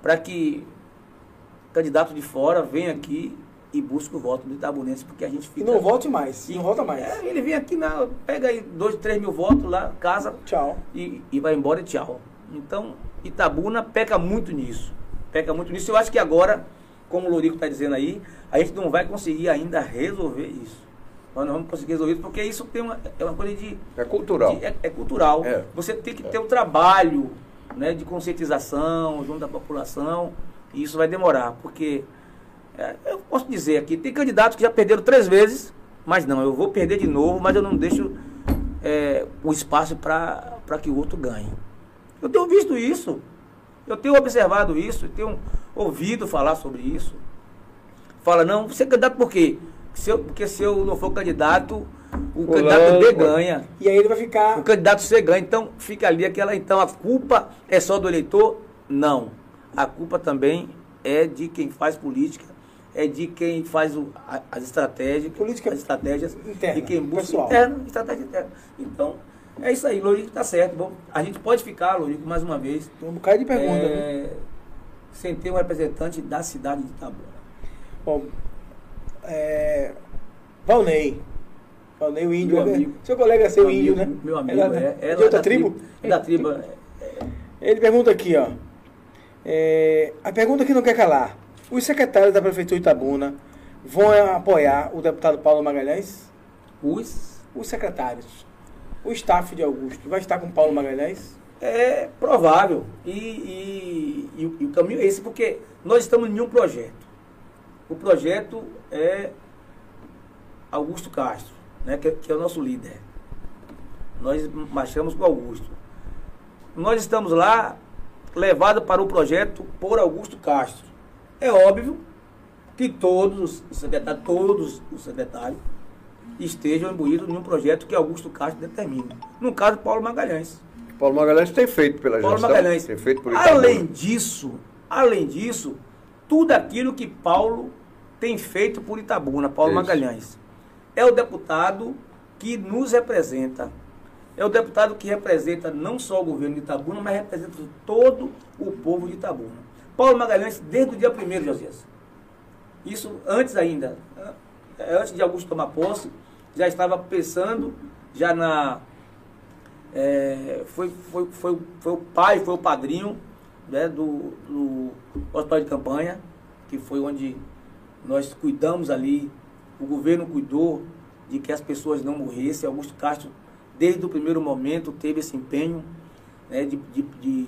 para que candidato de fora venha aqui e busque o voto do Itabunense, porque a gente E fica. não volte mais. E não volta mais. É, ele vem aqui, na, pega aí dois, três mil votos lá, casa Tchau. e, e vai embora e tchau. Então, Itabuna peca muito nisso. Peca muito nisso. Eu acho que agora, como o Lorico está dizendo aí, a gente não vai conseguir ainda resolver isso. Nós não vamos conseguir resolver isso, porque isso tem uma, é uma coisa de. É cultural. de- é, é cultural. É. Você tem que ter um trabalho né, de conscientização junto da população, e isso vai demorar, porque é, eu posso dizer aqui, tem candidatos que já perderam três vezes, mas não, eu vou perder de novo, mas eu não deixo é, o espaço para que o outro ganhe. Eu tenho visto isso, eu tenho observado isso, eu tenho ouvido falar sobre isso. Fala, não, você é candidato por quê? Se eu, porque se eu não for candidato, o Fulano, candidato B pô. ganha. E aí ele vai ficar. O candidato C ganha. Então, fica ali aquela. Então, a culpa é só do eleitor? Não. A culpa também é de quem faz política, é de quem faz o- as estratégias, Política as estratégias, interna, de quem busca pessoal. interna, estratégia interna. Então, é isso aí, Lorico está certo. Bom, a gente pode ficar, Lorico, mais uma vez, Tem um bocado de pergunta. né? É, sem ter um representante da cidade de Itabuna. Bom, é, Valnei. Valnei, o índio. Meu né? amigo. Seu colega é seu índio, amigo, né? Meu amigo, é, é. da- é de lá outra da tribo? É da tribo. é, Ele pergunta aqui, ó. É, a pergunta que não quer calar. Os secretários da Prefeitura de Itabuna vão apoiar o deputado Paulo Magalhães? Os Os secretários. O staff de Augusto vai estar com Paulo Magalhães? É provável. E, e- e e o caminho é esse, porque nós estamos em um projeto. O projeto é Augusto Castro, né, que, que é o nosso líder. Nós marchamos com Augusto. Nós estamos lá levados para o projeto por Augusto Castro. É óbvio que todos os secretários, todos os secretários estejam imbuídos em um projeto que Augusto Castro determina. No caso, Paulo Magalhães. Paulo Magalhães tem feito pela Paulo gestão, Magalhães. tem feito por Itabuna. Além disso, além disso, tudo aquilo que Paulo tem feito por Itabuna, Paulo Isso. Magalhães. É o deputado que nos representa. É o deputado que representa não só o governo de Itabuna, mas representa todo o povo de Itabuna. Paulo Magalhães, desde o dia 1 Josias. Isso antes ainda, eh, antes de Augusto tomar posse, já estava pensando já na é, foi, foi, foi, foi o pai, foi o padrinho né, do, do hospital de campanha, que foi onde nós cuidamos ali, o governo cuidou de que as pessoas não morressem. Augusto Castro, desde o primeiro momento, teve esse empenho né, de, de, de,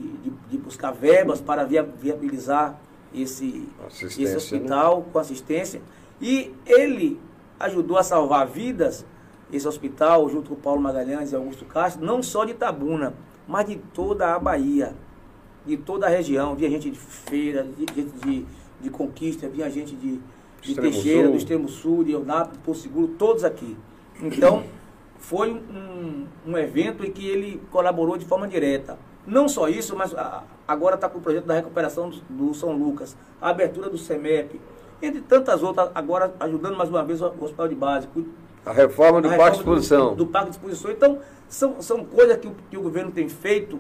de- buscar verbas para via- viabilizar esse, esse né? hospital com assistência. E ele ajudou a salvar vidas, esse hospital, junto com o Paulo Magalhães e Augusto Castro, não só de Itabuna, mas de toda a Bahia, de toda a região. Vinha gente de feira, de, gente de, de conquista, vinha gente de, de Teixeira, Sul. do Extremo Sul, de Eunápolis, Porto Seguro, todos aqui. Então, [CLEARS THROAT] foi um, um evento em que ele colaborou de forma direta. Não só isso, mas agora está com o projeto da recuperação do, São Lucas, a abertura do CEMEP, entre tantas outras, agora ajudando mais uma vez o, Hospital de Base, A reforma do a Parque de Exposição. Do, do Parque de Exposição. Então, são, são coisas que o, que o governo tem feito,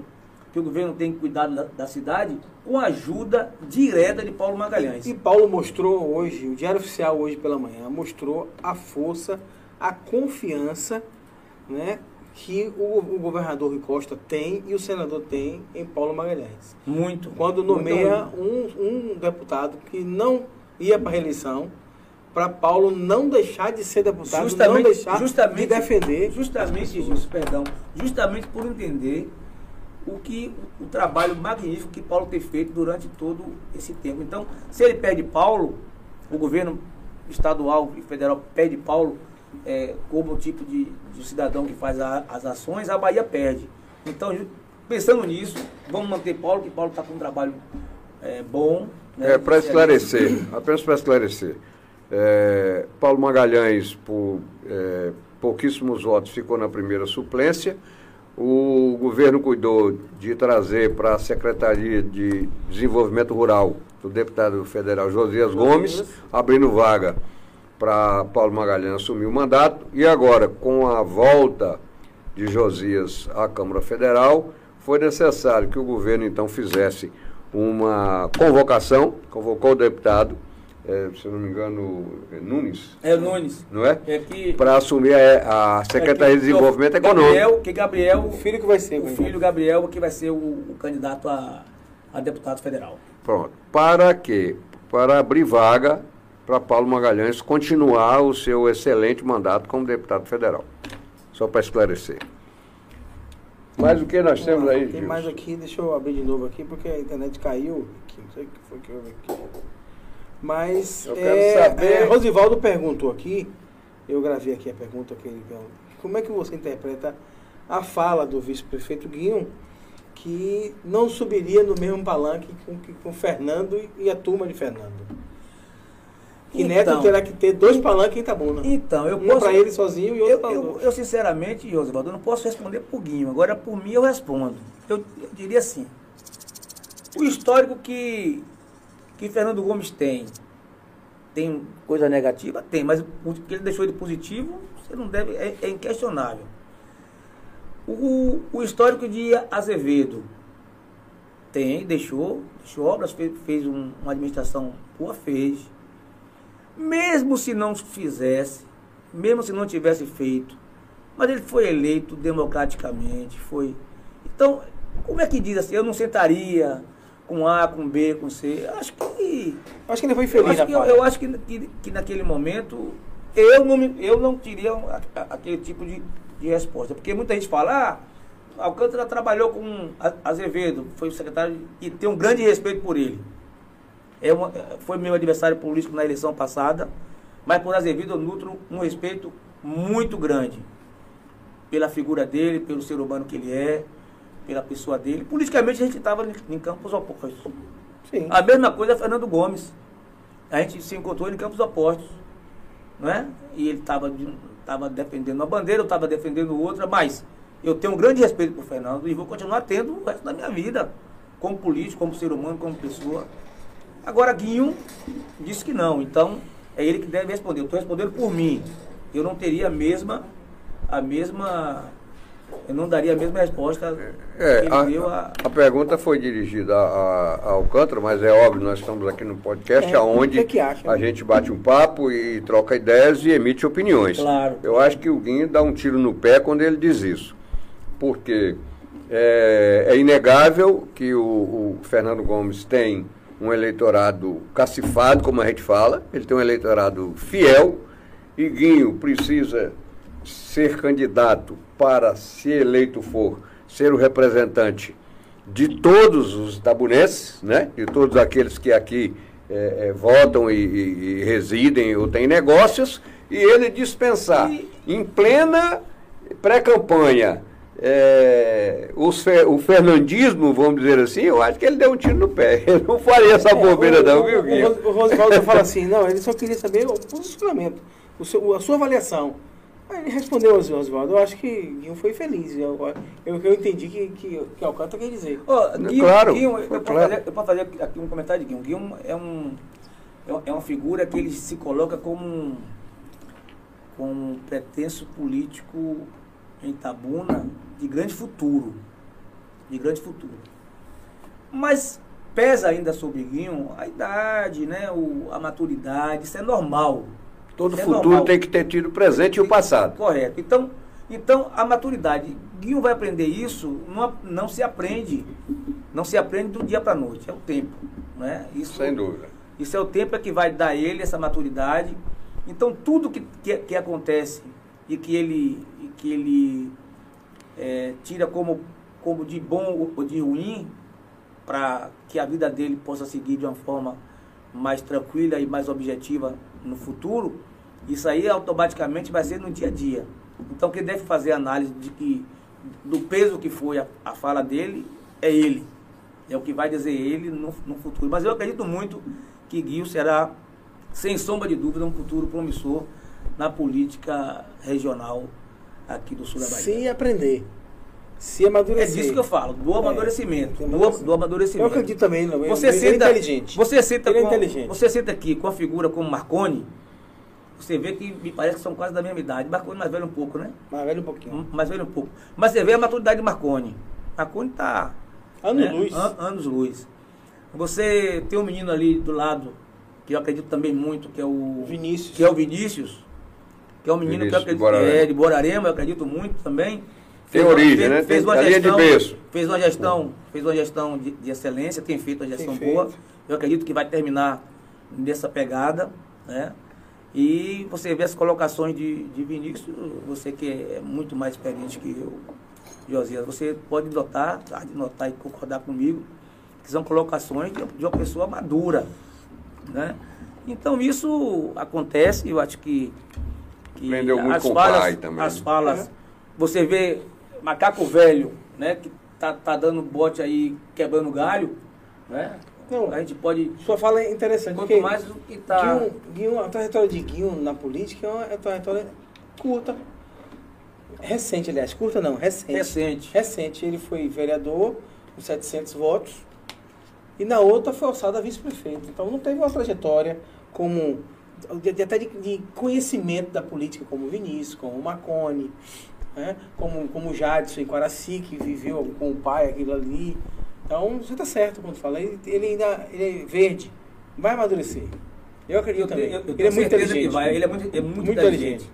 que o governo tem cuidado da, da cidade, com a ajuda direta de Paulo Magalhães. E Paulo mostrou hoje, o Diário Oficial hoje pela manhã, mostrou a força, a confiança né, que o, o governador Rui Costa tem e o senador tem em Paulo Magalhães. Muito. Quando nomeia muito. um, um deputado que não ia para reeleição, para Paulo não deixar de ser deputado, não deixar de defender. Justamente isso, perdão. Justamente por entender o que o trabalho magnífico que Paulo tem feito durante todo esse tempo. Então, se ele pede Paulo, o governo estadual e federal pede Paulo é, como tipo de, de cidadão que faz a- as ações, a Bahia perde. Então, pensando nisso, vamos manter Paulo, que Paulo está com um trabalho é, bom. né, É, para excelente. esclarecer, apenas para esclarecer. É, Paulo Magalhães, por é, pouquíssimos votos, ficou na primeira suplência. O governo cuidou de trazer para a Secretaria de Desenvolvimento Rural o deputado federal Josias Gomes, abrindo vaga para Paulo Magalhães assumir o mandato. E agora, com a volta de Josias à Câmara Federal, foi necessário que o governo então fizesse uma convocação, convocou o deputado, eh, se eu não me engano, é Nunes, É Nunes. não é? É que, Para assumir a, a Secretaria é de que Desenvolvimento Gabriel, Econômico. Que Gabriel, O filho que vai ser. o filho Gabriel que vai ser o, o candidato a, a deputado federal. Pronto. Para quê? Para abrir vaga para Paulo Magalhães continuar o seu excelente mandato como deputado federal. Só para esclarecer. Mas o que nós temos aí, Tem Gilson? mais aqui, deixa eu abrir de novo aqui, porque a internet caiu. Aqui, não sei o que foi que houve aqui. Mas Eu quero é, saber- é, Rosivaldo perguntou aqui, eu gravei aqui a pergunta que ele perguntou, como é que você interpreta a fala do vice-prefeito Guinho que não subiria no mesmo palanque com, com Fernando e a turma de Fernando? Que Neto Então. terá que ter dois palanques em Itabuna. Então, eu um posso. para ele sozinho e outro eu, para eu, eu, sinceramente, Josivaldo, eu não posso responder por Guinho. Agora, por mim, eu respondo. Eu, eu diria assim: o histórico que, que Fernando Gomes tem, tem coisa negativa? Tem, mas o que ele deixou de positivo, você não deve, é, é inquestionável. O, o histórico de Azevedo tem, deixou, deixou obras, fez, fez um- uma administração boa, fez. Mesmo se não fizesse, mesmo se não tivesse feito, mas ele foi eleito democraticamente, foi. Então, como é que diz assim, eu não sentaria com A, com B, com C. Acho que. Acho que ele foi Eu feliz acho que, eu, eu acho que, que, que naquele momento eu não, eu não teria aquele tipo de, de resposta. Porque muita gente fala, ah, Alcântara trabalhou com Azevedo, foi o secretário e tem um grande respeito por ele. É uma- foi meu adversário político na eleição passada, mas por Azevedo eu nutro um respeito muito grande pela figura dele, pelo ser humano que ele é, pela pessoa dele. Politicamente a gente estava em campos opostos. Sim. A mesma coisa é Fernando Gomes. A gente se encontrou em campos opostos. Não é? E ele estava tava defendendo uma bandeira, eu estava defendendo outra, mas eu tenho um grande respeito por Fernando e vou continuar tendo o resto da minha vida, como político, como ser humano, como pessoa. Agora, Guinho disse que não, então é ele que deve responder. Eu estou respondendo por mim. Eu não teria a mesma, a mesma, eu não daria a mesma resposta É, que ele a, deu a, a pergunta foi dirigida a, a, a Alcântara, mas é óbvio, nós estamos aqui no podcast, É, aonde o que que acha, a né? gente bate um papo e troca ideias e emite opiniões. Claro. Eu acho que o Guinho dá um tiro no pé quando ele diz isso. Porque é, é inegável que o, o Fernando Gomes tem um eleitorado cacifado, como a gente fala, ele tem um eleitorado fiel, e Guinho precisa ser candidato para, se eleito for, ser o representante de todos os tabunenses, né? de todos aqueles que aqui eh, eh, votam e, e- e residem ou têm negócios, e ele dispensar E- em plena pré-campanha fe- o fernandismo, vamos dizer assim, eu acho que ele deu um tiro no pé. [LAUGHS] Ele não faria essa bobeira É, o, não, o, viu, o, Guinho? o Rosivaldo [LAUGHS] fala assim, não, ele só queria saber o posicionamento, o seu- a sua avaliação. Aí ele respondeu, Oswaldo, eu acho que Guinho foi feliz. Eu, eu, eu entendi que, que, que Alcântara quer dizer. Ó, Guinho, Claro, Guinho, eu, posso claro. fazer, eu posso fazer aqui um comentário de Guinho. Guinho é, um, é um- é uma figura que ele se coloca como um, como um pretenso político em Tabuna de grande futuro. De grande futuro. Mas pesa ainda sobre Guinho a idade, né, o, a maturidade, isso é normal. Todo é futuro normal. tem que ter tido o presente e o passado. Correto. Então, então a maturidade. Guinho vai aprender isso, não, não se aprende. Não se aprende do dia para a noite. É o tempo. Né? Isso, Sem dúvida. Isso é o tempo é que vai dar ele essa maturidade. Então tudo que, que, que acontece e que ele, e que ele é, tira como, como de bom ou de ruim, para que a vida dele possa seguir de uma forma mais tranquila e mais objetiva no futuro, isso aí automaticamente vai ser no dia a dia. Então quem deve fazer análise de que do peso que foi a, a fala dele é ele. É o que vai dizer ele no, no futuro. Mas eu acredito muito que Guio será, sem sombra de dúvida, um futuro promissor na política regional aqui do sul da Bahia. Se aprender. Se É amadurecer. disso que eu falo, do É, amadurecimento. do, amadurecimento. do amadurecimento. Eu acredito também, não. Você ele é senta, inteligente. Você senta, Ele é com, inteligente. você senta aqui com a figura como Marconi, você vê que me parece que são quase da mesma idade. Marconi mais velho um pouco, né? Mais velho um pouquinho. Mais velho um pouco. Mas você vê a maturidade de Marconi. Marconi está Ano luz. anos luz. Você tem um menino ali do lado, que eu acredito também muito, que é o Vinícius. que é o Vinícius, que é um menino Vinícius que eu de acredito Borarema. é de Borarema, eu acredito muito também. Tem origem, né? Fez Tem- uma linha de gestão, berço. fez uma gestão, fez uma gestão de, de excelência, tem feito uma gestão feito. boa. Eu acredito que vai terminar nessa pegada, né? E você vê as colocações de, de Vinícius, você que é muito mais experiente que eu, Josias, você pode notar, tá, de notar e concordar comigo, que são colocações de, de uma pessoa madura, né? Então isso acontece, eu acho que, que Aprendeu muito as com o falas, pai também, as né? falas, É. você vê macaco velho, né, que tá, tá dando bote aí, quebrando galho, né? Não. A gente pode, Sua fala é interessante. quanto mais o que tá... Guinho, Guinho, a trajetória de Guinho na política é uma, é uma trajetória curta. Recente, aliás. Curta não, recente. Recente. Recente. Ele foi vereador com 700 votos. E na outra foi alçado a vice-prefeito. Então não teve uma trajetória como... de- Até de, de conhecimento da política, como o Vinícius, como o Marconi, né? como, como o Jadson em Quaraci, que viveu com o pai aquilo ali. Então, você está certo quando fala. Ele, ele ainda ele é verde. Vai amadurecer. Eu acredito Eu, também. eu, eu ele é muito inteligente. vai, ele é muito, é muito, Muito inteligente.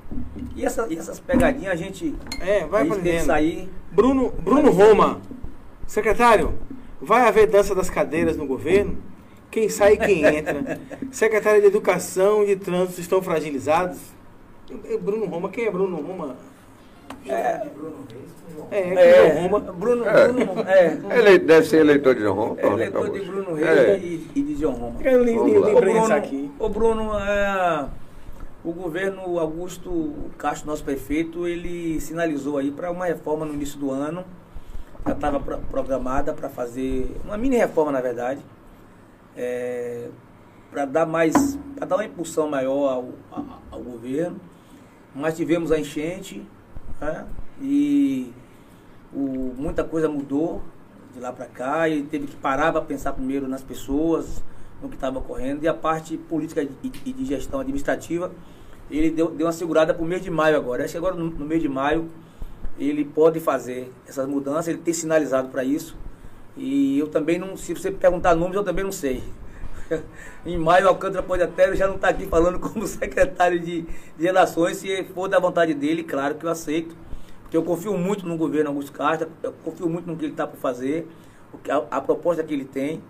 E, essa, e essas pegadinhas a gente, É, vai a gente sair... Bruno, Bruno Roma. Secretário, vai haver dança das cadeiras no governo? Quem sai e quem entra? [LAUGHS] Secretário de Educação e de Trânsito estão fragilizados? Bruno Roma, quem é Bruno Roma? É, É, é, é, Bruno Roma. Bruno, É. Bruno, é. Ele deve ser eleitor de João Roma. É eleitor de Bruno Reis É. e, e de John Roma. Eu lá. Ô lembrei disso Bruno, aqui. ô Bruno é, o governo Augusto Castro, nosso prefeito, ele sinalizou aí para uma reforma no início do ano. Já estava programada para fazer uma mini reforma, na verdade, para dar mais, para dar uma impulsão maior ao, ao, ao governo. Mas tivemos a enchente né, e o, muita coisa mudou de lá para cá e teve que parar para pensar primeiro nas pessoas, no que estava ocorrendo. E a parte política e de gestão administrativa, ele deu, deu uma segurada para o mês de maio agora. Acho que agora no, no mês de maio ele pode fazer essas mudanças, ele tem sinalizado para isso. E eu também não, se você perguntar números, eu também não sei. [LAUGHS] em maio, Alcântara pode até já não estar aqui falando [LAUGHS] como secretário de, de Relações, se for da vontade dele, claro que eu aceito. Porque eu confio muito no governo Augusto Castro, eu confio muito no que ele está por fazer, a, a proposta que ele tem.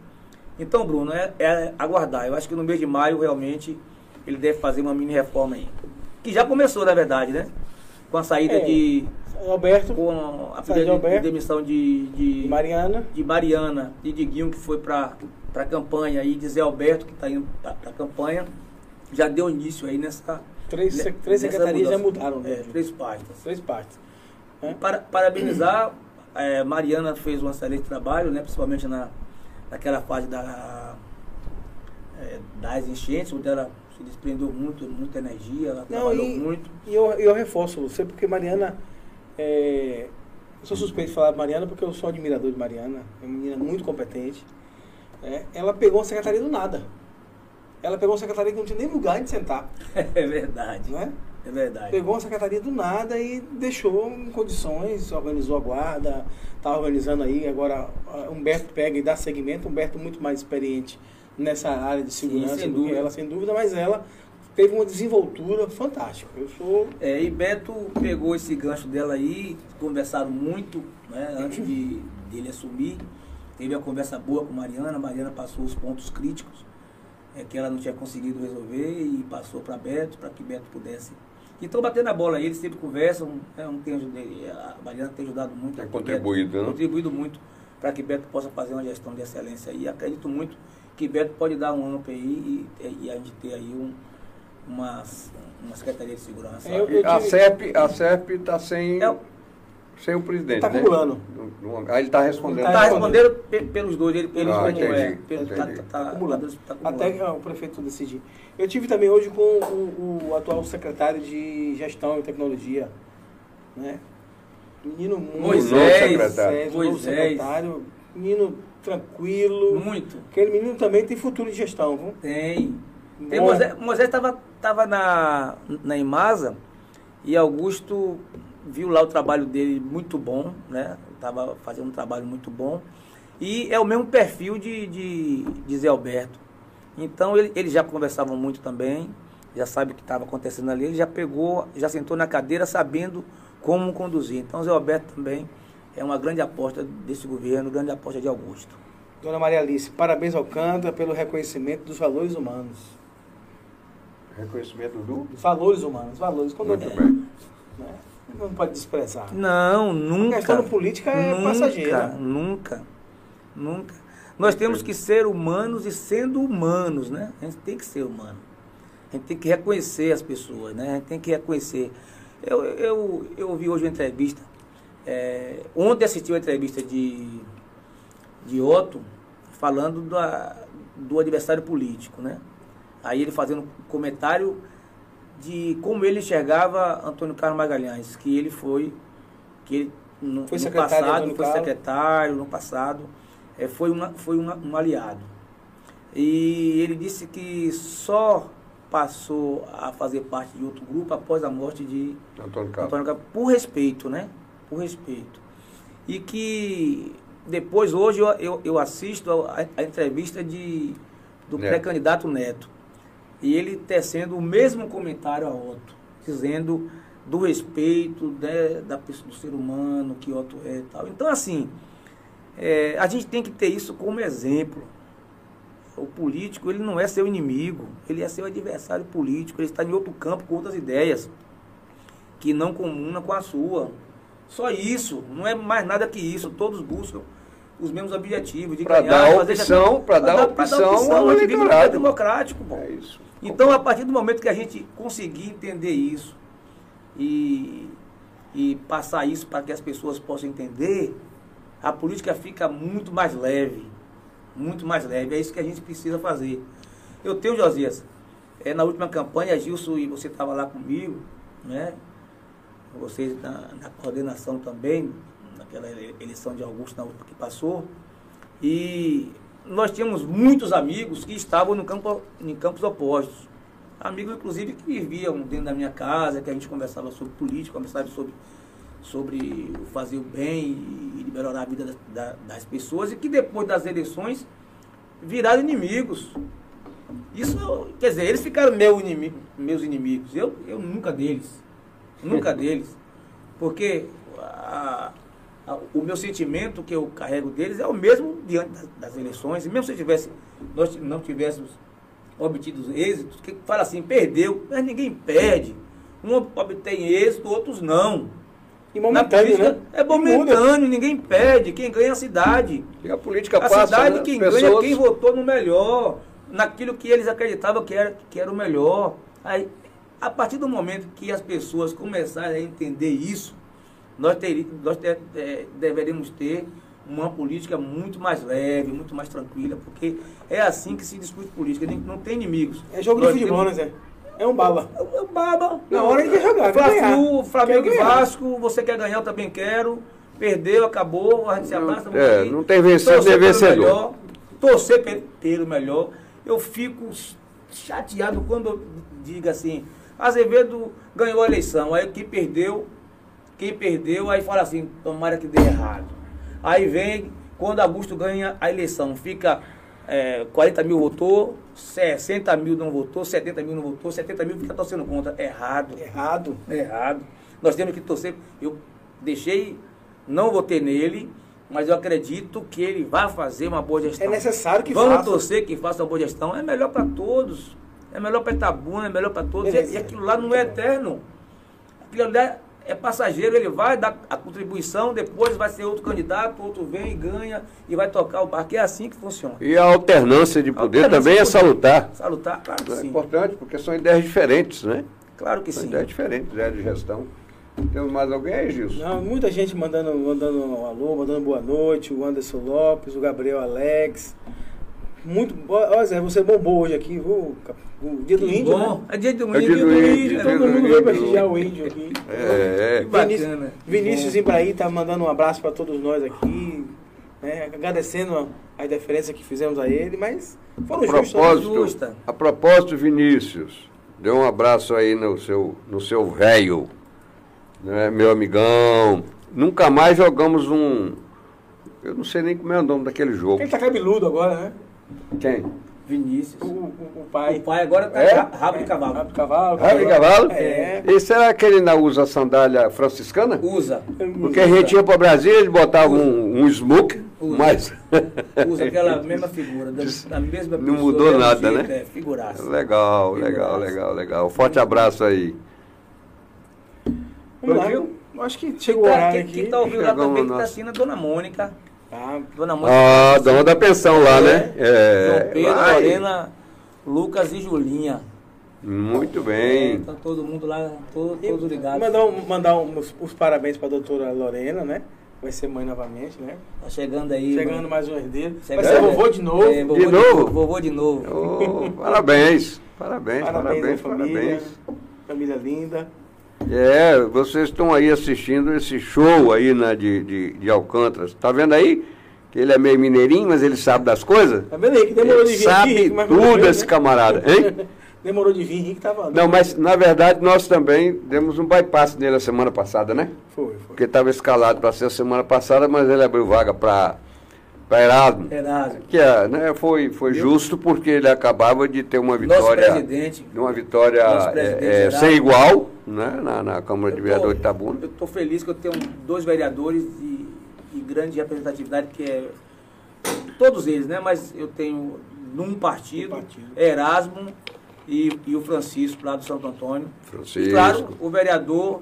Então, Bruno, é, é aguardar. Eu acho que no mês de maio, realmente, ele deve fazer uma mini reforma aí. Que já começou, na verdade, né? Com a saída É. de. Alberto, Com a pedida de, de demissão de, de, Mariana. de Mariana e de Guinho, que foi para a campanha, e de Zé Alberto, que está indo para a campanha, já deu início aí nessa. Três, sec- três secretarias já mudança. mudaram. É, né? três pastas. Três partes. E para, parabenizar, eh, Mariana fez um excelente trabalho, né, principalmente na, naquela fase da, eh, das enchentes, onde ela se desprendeu muito, muita energia, ela Não, trabalhou e- muito. E eu, eu reforço você, porque Mariana. É, eu sou suspeito de falar de Mariana porque eu sou admirador de Mariana. É uma menina muito competente. Né? Ela pegou uma secretaria do nada. Ela pegou uma secretaria que não tinha nem lugar de sentar. [LAUGHS] É verdade, Né? é verdade. Pegou uma secretaria do nada e deixou em condições, organizou a guarda, está organizando aí. Agora Humberto pega e dá seguimento. Humberto muito mais experiente nessa área de segurança sem do que dúvida. ela, sem dúvida, mas ela teve uma desenvoltura fantástica. Eu sou É, e Beto pegou esse gancho dela aí, conversaram muito né, antes de dele assumir. Teve a conversa boa com Mariana, Mariana passou os pontos críticos é, que ela não tinha conseguido resolver e passou para Beto, para que Beto pudesse. E estão batendo a bola aí, eles sempre conversam, né, um tem, a Mariana tem ajudado muito. Tem aqui, contribuído, Beto, né? Contribuído muito para que Beto possa fazer uma gestão de excelência aí. Acredito muito que Beto pode dar um para aí e, e a gente ter aí um, uma, uma Secretaria de Segurança. Eu- eu A tive- CEP a CEP está sem, É, sem o presidente. Tá né? acumulando. Aí ele está respondendo. Tá Tá respondendo. respondendo pe- pelos dois, ele pelos Ah, entendi, é. Pelo, tá, entendi. tá, tá, acumulando. tá acumulando. Até que o prefeito decidir. Eu tive também hoje com o, o atual secretário de Gestão e Tecnologia, né? Menino muito Moisés, novo Moisés. secretário, menino tranquilo. Muito. Aquele menino também tem futuro de gestão, viu? Tem. Tem. Moisés, Moisés tava, tava na, na Imasa e Augusto viu lá o trabalho dele muito bom, né? Tava fazendo um trabalho muito bom. E é o mesmo perfil de, de, de Zé Alberto. Então ele- eles já conversavam muito também, já sabe o que estava acontecendo ali, ele já pegou, já sentou na cadeira sabendo como conduzir. Então Zé Alberto também é uma grande aposta desse governo, grande aposta de Augusto. Dona Maria Alice, parabéns ao Canta pelo reconhecimento dos valores humanos. Reconhecimento do. Dos valores humanos, valores. Quando Muito eu- bem. né? Não pode desprezar. Não, nunca. A questão política é nunca, passageira. Nunca, nunca. Nós temos que ser humanos e sendo humanos, né? A gente tem que ser humano. A gente tem que reconhecer as pessoas, né? A gente tem que reconhecer. Eu, eu, eu ouvi hoje uma entrevista. é, ontem assisti uma entrevista de, de Otto falando da, do adversário político, né? Aí ele fazendo um comentário de como ele enxergava Antônio Carlos Magalhães, que ele foi, que ele no, Foi no passado foi Carlos. secretário, no passado é, foi, uma, foi uma- um aliado. E ele disse que só passou a fazer parte de outro grupo após a morte de Antônio Carlos. Antônio Carlos, por respeito, né? Por respeito. E que depois, hoje, eu, eu, eu assisto a, a entrevista de, do pré-candidato Neto. E ele tecendo o mesmo comentário a Otto, dizendo do respeito né, da pessoa, do ser humano que Otto é e tal. Então, assim, É, a gente tem que ter isso como exemplo. O político, ele não é seu inimigo, ele é seu adversário político, ele está em outro campo com outras ideias que não comuna com a sua. Só isso, não é mais nada que isso. Todos buscam os mesmos objetivos de Para ganhar, dar fazer opção, para dar opção ao a gente vive num país eleitorado. democrático, pô. É isso. Então, a partir do momento que a gente conseguir entender isso e, e passar isso para que as pessoas possam entender, a política fica muito mais leve. Muito mais leve. É isso que a gente precisa fazer. Eu tenho, Josias, é, na última campanha, Gilson, e você estava lá comigo, né? Vocês na, na coordenação também, naquela ele- eleição de Augusto na última que passou. E nós tínhamos muitos amigos que estavam no campo, em campos opostos. Amigos, inclusive, que viviam dentro da minha casa, que a gente conversava sobre política, conversava sobre, sobre fazer o bem e melhorar a vida das, da- das pessoas, e que depois das eleições viraram inimigos. Isso, quer dizer, eles ficaram meu inimigo, meus inimigos. Eu, eu nunca deles. Nunca [LAUGHS] deles. Porque a- o meu sentimento que eu carrego deles é o mesmo diante das, das eleições. E mesmo se tivesse, nós não tivéssemos obtido êxitos, que fala assim, perdeu, mas ninguém perde. Um obtém êxito, outros não. E Na momentâneo, política né? É momentâneo, ninguém perde. Quem ganha é a cidade. E a política A passa, cidade né? quem ganha é Pessoas- quem votou no melhor, naquilo que eles acreditavam que era, que era o melhor. Aí, a partir do momento que as pessoas começarem a entender isso, nós, teri, nós te- eh, deveríamos ter uma política muito mais leve, muito mais tranquila, porque é assim que se discute política, não tem inimigos. É jogo de Nós futebol, né, Zé? É um baba. é o baba. Na hora ele quer jogar, Fla-Flu. Flamengo e. Vasco, você quer ganhar, eu também quero. Perdeu, acabou, a gente se Não, abraça. é, não tem nem pelo vencedor. melhor, torcer pe- pelo melhor. Eu fico chateado quando diga assim, Azevedo ganhou a eleição, aí quem perdeu, quem perdeu, aí fala assim, tomara que dê errado. Aí vem, quando Augusto ganha a eleição, fica é, 40 mil votou, 60 mil não votou, 70 mil não votou, 70 mil fica torcendo contra. Errado. Errado. Errado. Nós temos que torcer. Eu deixei, não votei nele, mas eu acredito que ele vai fazer uma boa gestão. É necessário que Vamos faça. torcer que faça uma boa gestão. É melhor para todos. É melhor para Itabuna, é melhor para todos. E, e aquilo lá não é eterno. Aquilo lá é passageiro, ele vai dar a contribuição, depois vai ser outro candidato, outro vem e ganha e vai tocar o barco. É assim que funciona. E a alternância de poder Alternância também é de poder. salutar. Salutar, claro que É sim. importante, porque são ideias diferentes, né? Claro que São sim. ideias diferentes, ideias de gestão. Temos mais alguém aí, Gilson? Não, muita gente mandando, mandando um alô, mandando boa noite, o Anderson Lopes, o Gabriel Alex. Muito bom. Ó, Zé, você bombou hoje aqui, viu? O dia do Que índio, bom. né? É dia do É índio, dia do índio, dia Todo do mundo veio índio. prestigiar o índio aqui. É, é. Bacana. Vinícius. Ibraí tá mandando um abraço para todos nós aqui, né? agradecendo a deferência que fizemos a ele, mas foram né? propósito, justa. a propósito, Vinícius, dê um abraço aí no seu, no seu velho, né, meu amigão. Nunca mais jogamos um. Eu não sei nem como é o nome daquele jogo. Ele tá cabeludo agora, né? Quem? Vinícius. O, o, o pai. O pai agora tá É? ra- rabo de cavalo. Rabo de cavalo. Rabo de cavalo? É. E será que ele ainda usa sandália franciscana? Usa. Porque a gente ia para Brasília, ele botava um, um smoke, Usa. mas. Usa aquela [LAUGHS] mesma figura, da, da mesma Não pessoa, mudou nada, jeito, né? É, figuraça. legal, legal, Figuraça. legal, legal. Forte abraço aí. Vamos lá. Eu Acho que chegou o Tá, horário quem, aqui. quem tá ouvindo lá também, que tá assistindo, a Dona Mônica. Tá. Dona Mônica. Ah, dona da pensão lá, né? É, João Pedro, vai. Lorena, Lucas e Julinha. Muito É, bem. tá todo mundo lá, todo, todos ligados. Mandar, um- mandar um- os, os parabéns para a doutora Lorena, né? Vai ser mãe novamente, né? Tá chegando aí. Chegando mano. mais um herdeiro. Vai Chegando, ser vovô é. de novo. É, vovô De novo? Vovô de novo. Oh, parabéns, parabéns, [LAUGHS] Parabéns, parabéns, família. parabéns. Família linda. É, vocês estão aí assistindo esse show aí né, de, de, de Alcântara. Tá vendo aí? Que ele é meio mineirinho, mas ele sabe das coisas. Tá vendo aí que demorou Ele de vir sabe aqui, tudo esse camarada, hein? [LAUGHS] Demorou de vir, Henrique tava. Não, mas na verdade nós também demos um bypass nele a semana passada, né? Foi, foi. Porque estava escalado para ser a semana passada, mas ele abriu vaga para Erasmo. Erasmo. Que é, né, foi, foi justo porque ele acabava de ter uma Nosso vitória. presidente. de uma vitória é, é, sem igual né, na, na Câmara de Eu tô- Vereadores de Itabuna. Eu estou feliz que eu tenho dois vereadores e, e grande representatividade que é todos eles, né? Mas eu tenho num partido, partido. Erasmo e, e, o Francisco lá do Santo Antônio. Francisco. E claro, o vereador,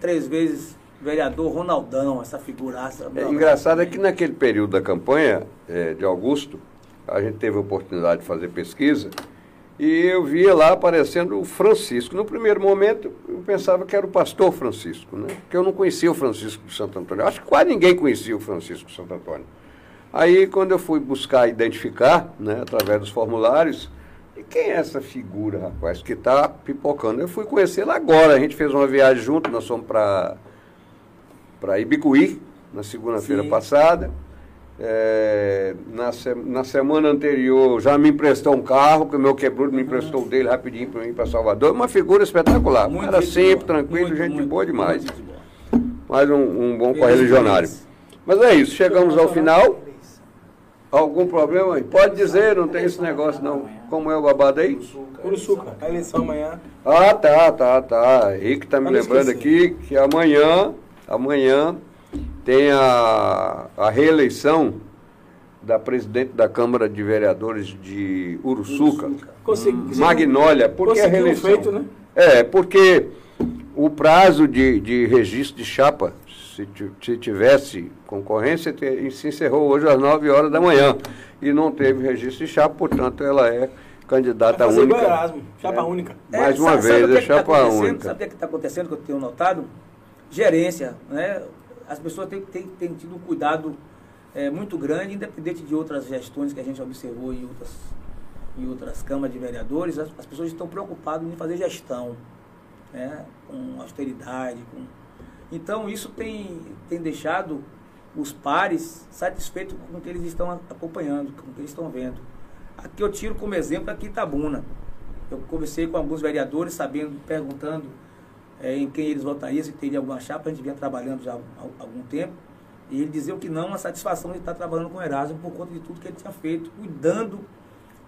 três vezes vereador Ronaldão, essa figuraça. É, engraçado é que naquele período da campanha é, de Augusto, a gente teve a oportunidade de fazer pesquisa e eu via lá aparecendo o Francisco. No primeiro momento, eu pensava que era o pastor Francisco, né? porque eu não conhecia o Francisco de Santo Antônio. Acho que quase ninguém conhecia o Francisco de Santo Antônio. Aí, quando eu fui buscar identificar, né, através dos formulários, e quem é essa figura, rapaz, que está pipocando? Eu fui conhecê-la agora. A gente fez uma viagem junto, nós fomos para Ibicuí, na segunda-feira passada. É, na, se, na semana anterior já me emprestou um carro, que o meu quebrou, me emprestou uhum. dele rapidinho para mim para Salvador. Uma figura espetacular. Muito Era simples, tranquilo, muito, gente muito, boa demais. Mais um, um bom correligionário. Mas é isso, chegamos ao final. Algum problema aí? Pode dizer, não tem esse negócio não. Como é o babado aí? Curuçuca, a eleição amanhã. Ah, tá, tá, tá. Henrique tá me lembrando aqui que amanhã, amanhã tem a, a reeleição da presidente da Câmara de Vereadores de Uruçuca, Uruçuca. Magnólia. Por que a reeleição? Feito, né? É, porque o prazo de, de registro de chapa se, se tivesse concorrência, se encerrou hoje às 9 horas da manhã. E não teve registro de chapa, portanto, ela é candidata única. Erasmo, chapa é, única. Mais é, uma sabe, vez, sabe é chapa tá única. Sabe o que é está acontecendo, que eu tenho notado? Gerência. Né? As pessoas têm, têm, têm tido um cuidado é, muito grande, independente de outras gestões que a gente observou em outras, em outras câmaras de vereadores, as, as pessoas estão preocupadas em fazer gestão, né? com austeridade, com então isso tem, tem deixado os pares satisfeitos com o que eles estão acompanhando, com o que eles estão vendo. Aqui eu tiro como exemplo aqui Itabuna. Eu conversei com alguns vereadores, sabendo, perguntando é, em quem eles votariam, se teria alguma chapa, a gente vinha trabalhando já há algum tempo. E ele dizia que não, a satisfação de estar trabalhando com o Erasmo por conta de tudo que ele tinha feito, cuidando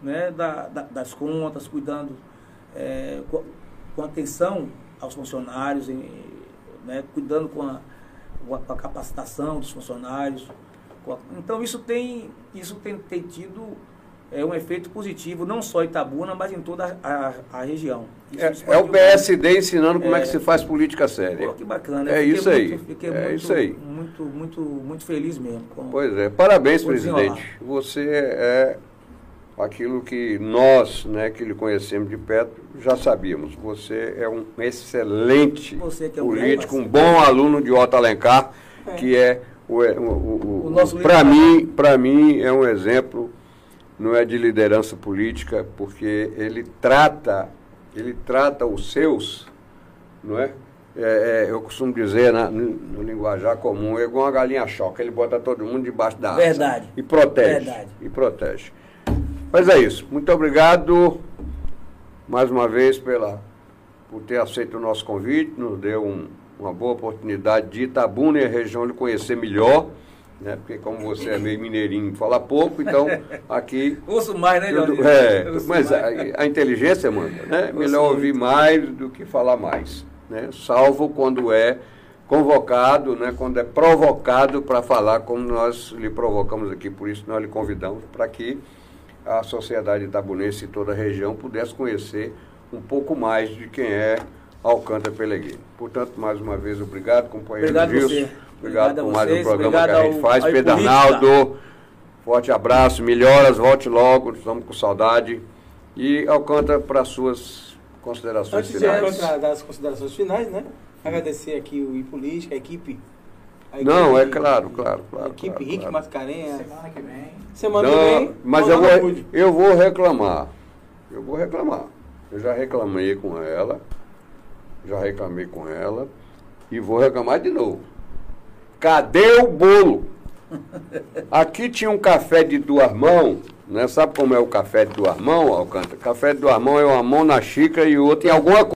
né, da, da, das contas, cuidando é, com, com atenção aos funcionários, em, né, cuidando com a, com a capacitação dos funcionários. A, então isso tem, isso tem, tem tido é, um efeito positivo, não só em Itabuna, mas em toda a, a, a região. É, é, o PSD ensinando como é, é, que se faz política séria. Pô, que bacana. É isso aí. Fiquei é muito, isso aí. Muito, muito, muito feliz mesmo. Com, pois é. Parabéns, presidente. Você é aquilo que nós, né, que lhe conhecemos de perto, já sabíamos. Você é um excelente é um político, um bom aluno de Otto Alencar, é. que é o, o, o, o nosso para mim, para mim é um exemplo não é de liderança política, porque ele trata, ele trata os seus, não é? É, é, eu costumo dizer na, no, no, linguajar comum, é igual uma galinha choca, ele bota todo mundo debaixo da asa. Verdade. E protege. Verdade. E protege. Mas é isso. Muito obrigado mais uma vez pela, por ter aceito o nosso convite. Nos deu um, uma boa oportunidade de Itabuna e a região de conhecer melhor. Né? Porque como você é meio mineirinho, fala pouco, então [LAUGHS] aqui. Ouço mais, né, tudo, É, mas a, a, inteligência manda, né? Melhor ouvir mais do que falar mais. Né? Salvo quando é convocado, né, quando é provocado para falar como nós lhe provocamos aqui, por isso nós lhe convidamos para que a sociedade itabunense e toda a região pudesse conhecer um pouco mais de quem é Alcântara Peleguino. Portanto, mais uma vez, obrigado, companheiro obrigado Gilson. Obrigado, obrigado por mais um programa que a gente faz. Pedro Arnaldo, forte abraço, melhoras, volte logo, estamos com saudade. E Alcântara para suas considerações Antes finais. Antes de das considerações finais, né? Agradecer aqui o IPolítica, a equipe não, é claro, claro, claro. Equipe claro, Rick claro. Mascarenhas. Semana que vem. Semana Não, que vem. Mas eu vou, eu vou reclamar. Eu vou reclamar. Eu já reclamei com ela. Já reclamei com ela. E vou reclamar de novo. Cadê o bolo? Aqui tinha um café de duas mãos. Né? Sabe como é o café de duas mãos, Alcântara? Café de duas mãos é uma mão na xícara e outra em alguma coisa.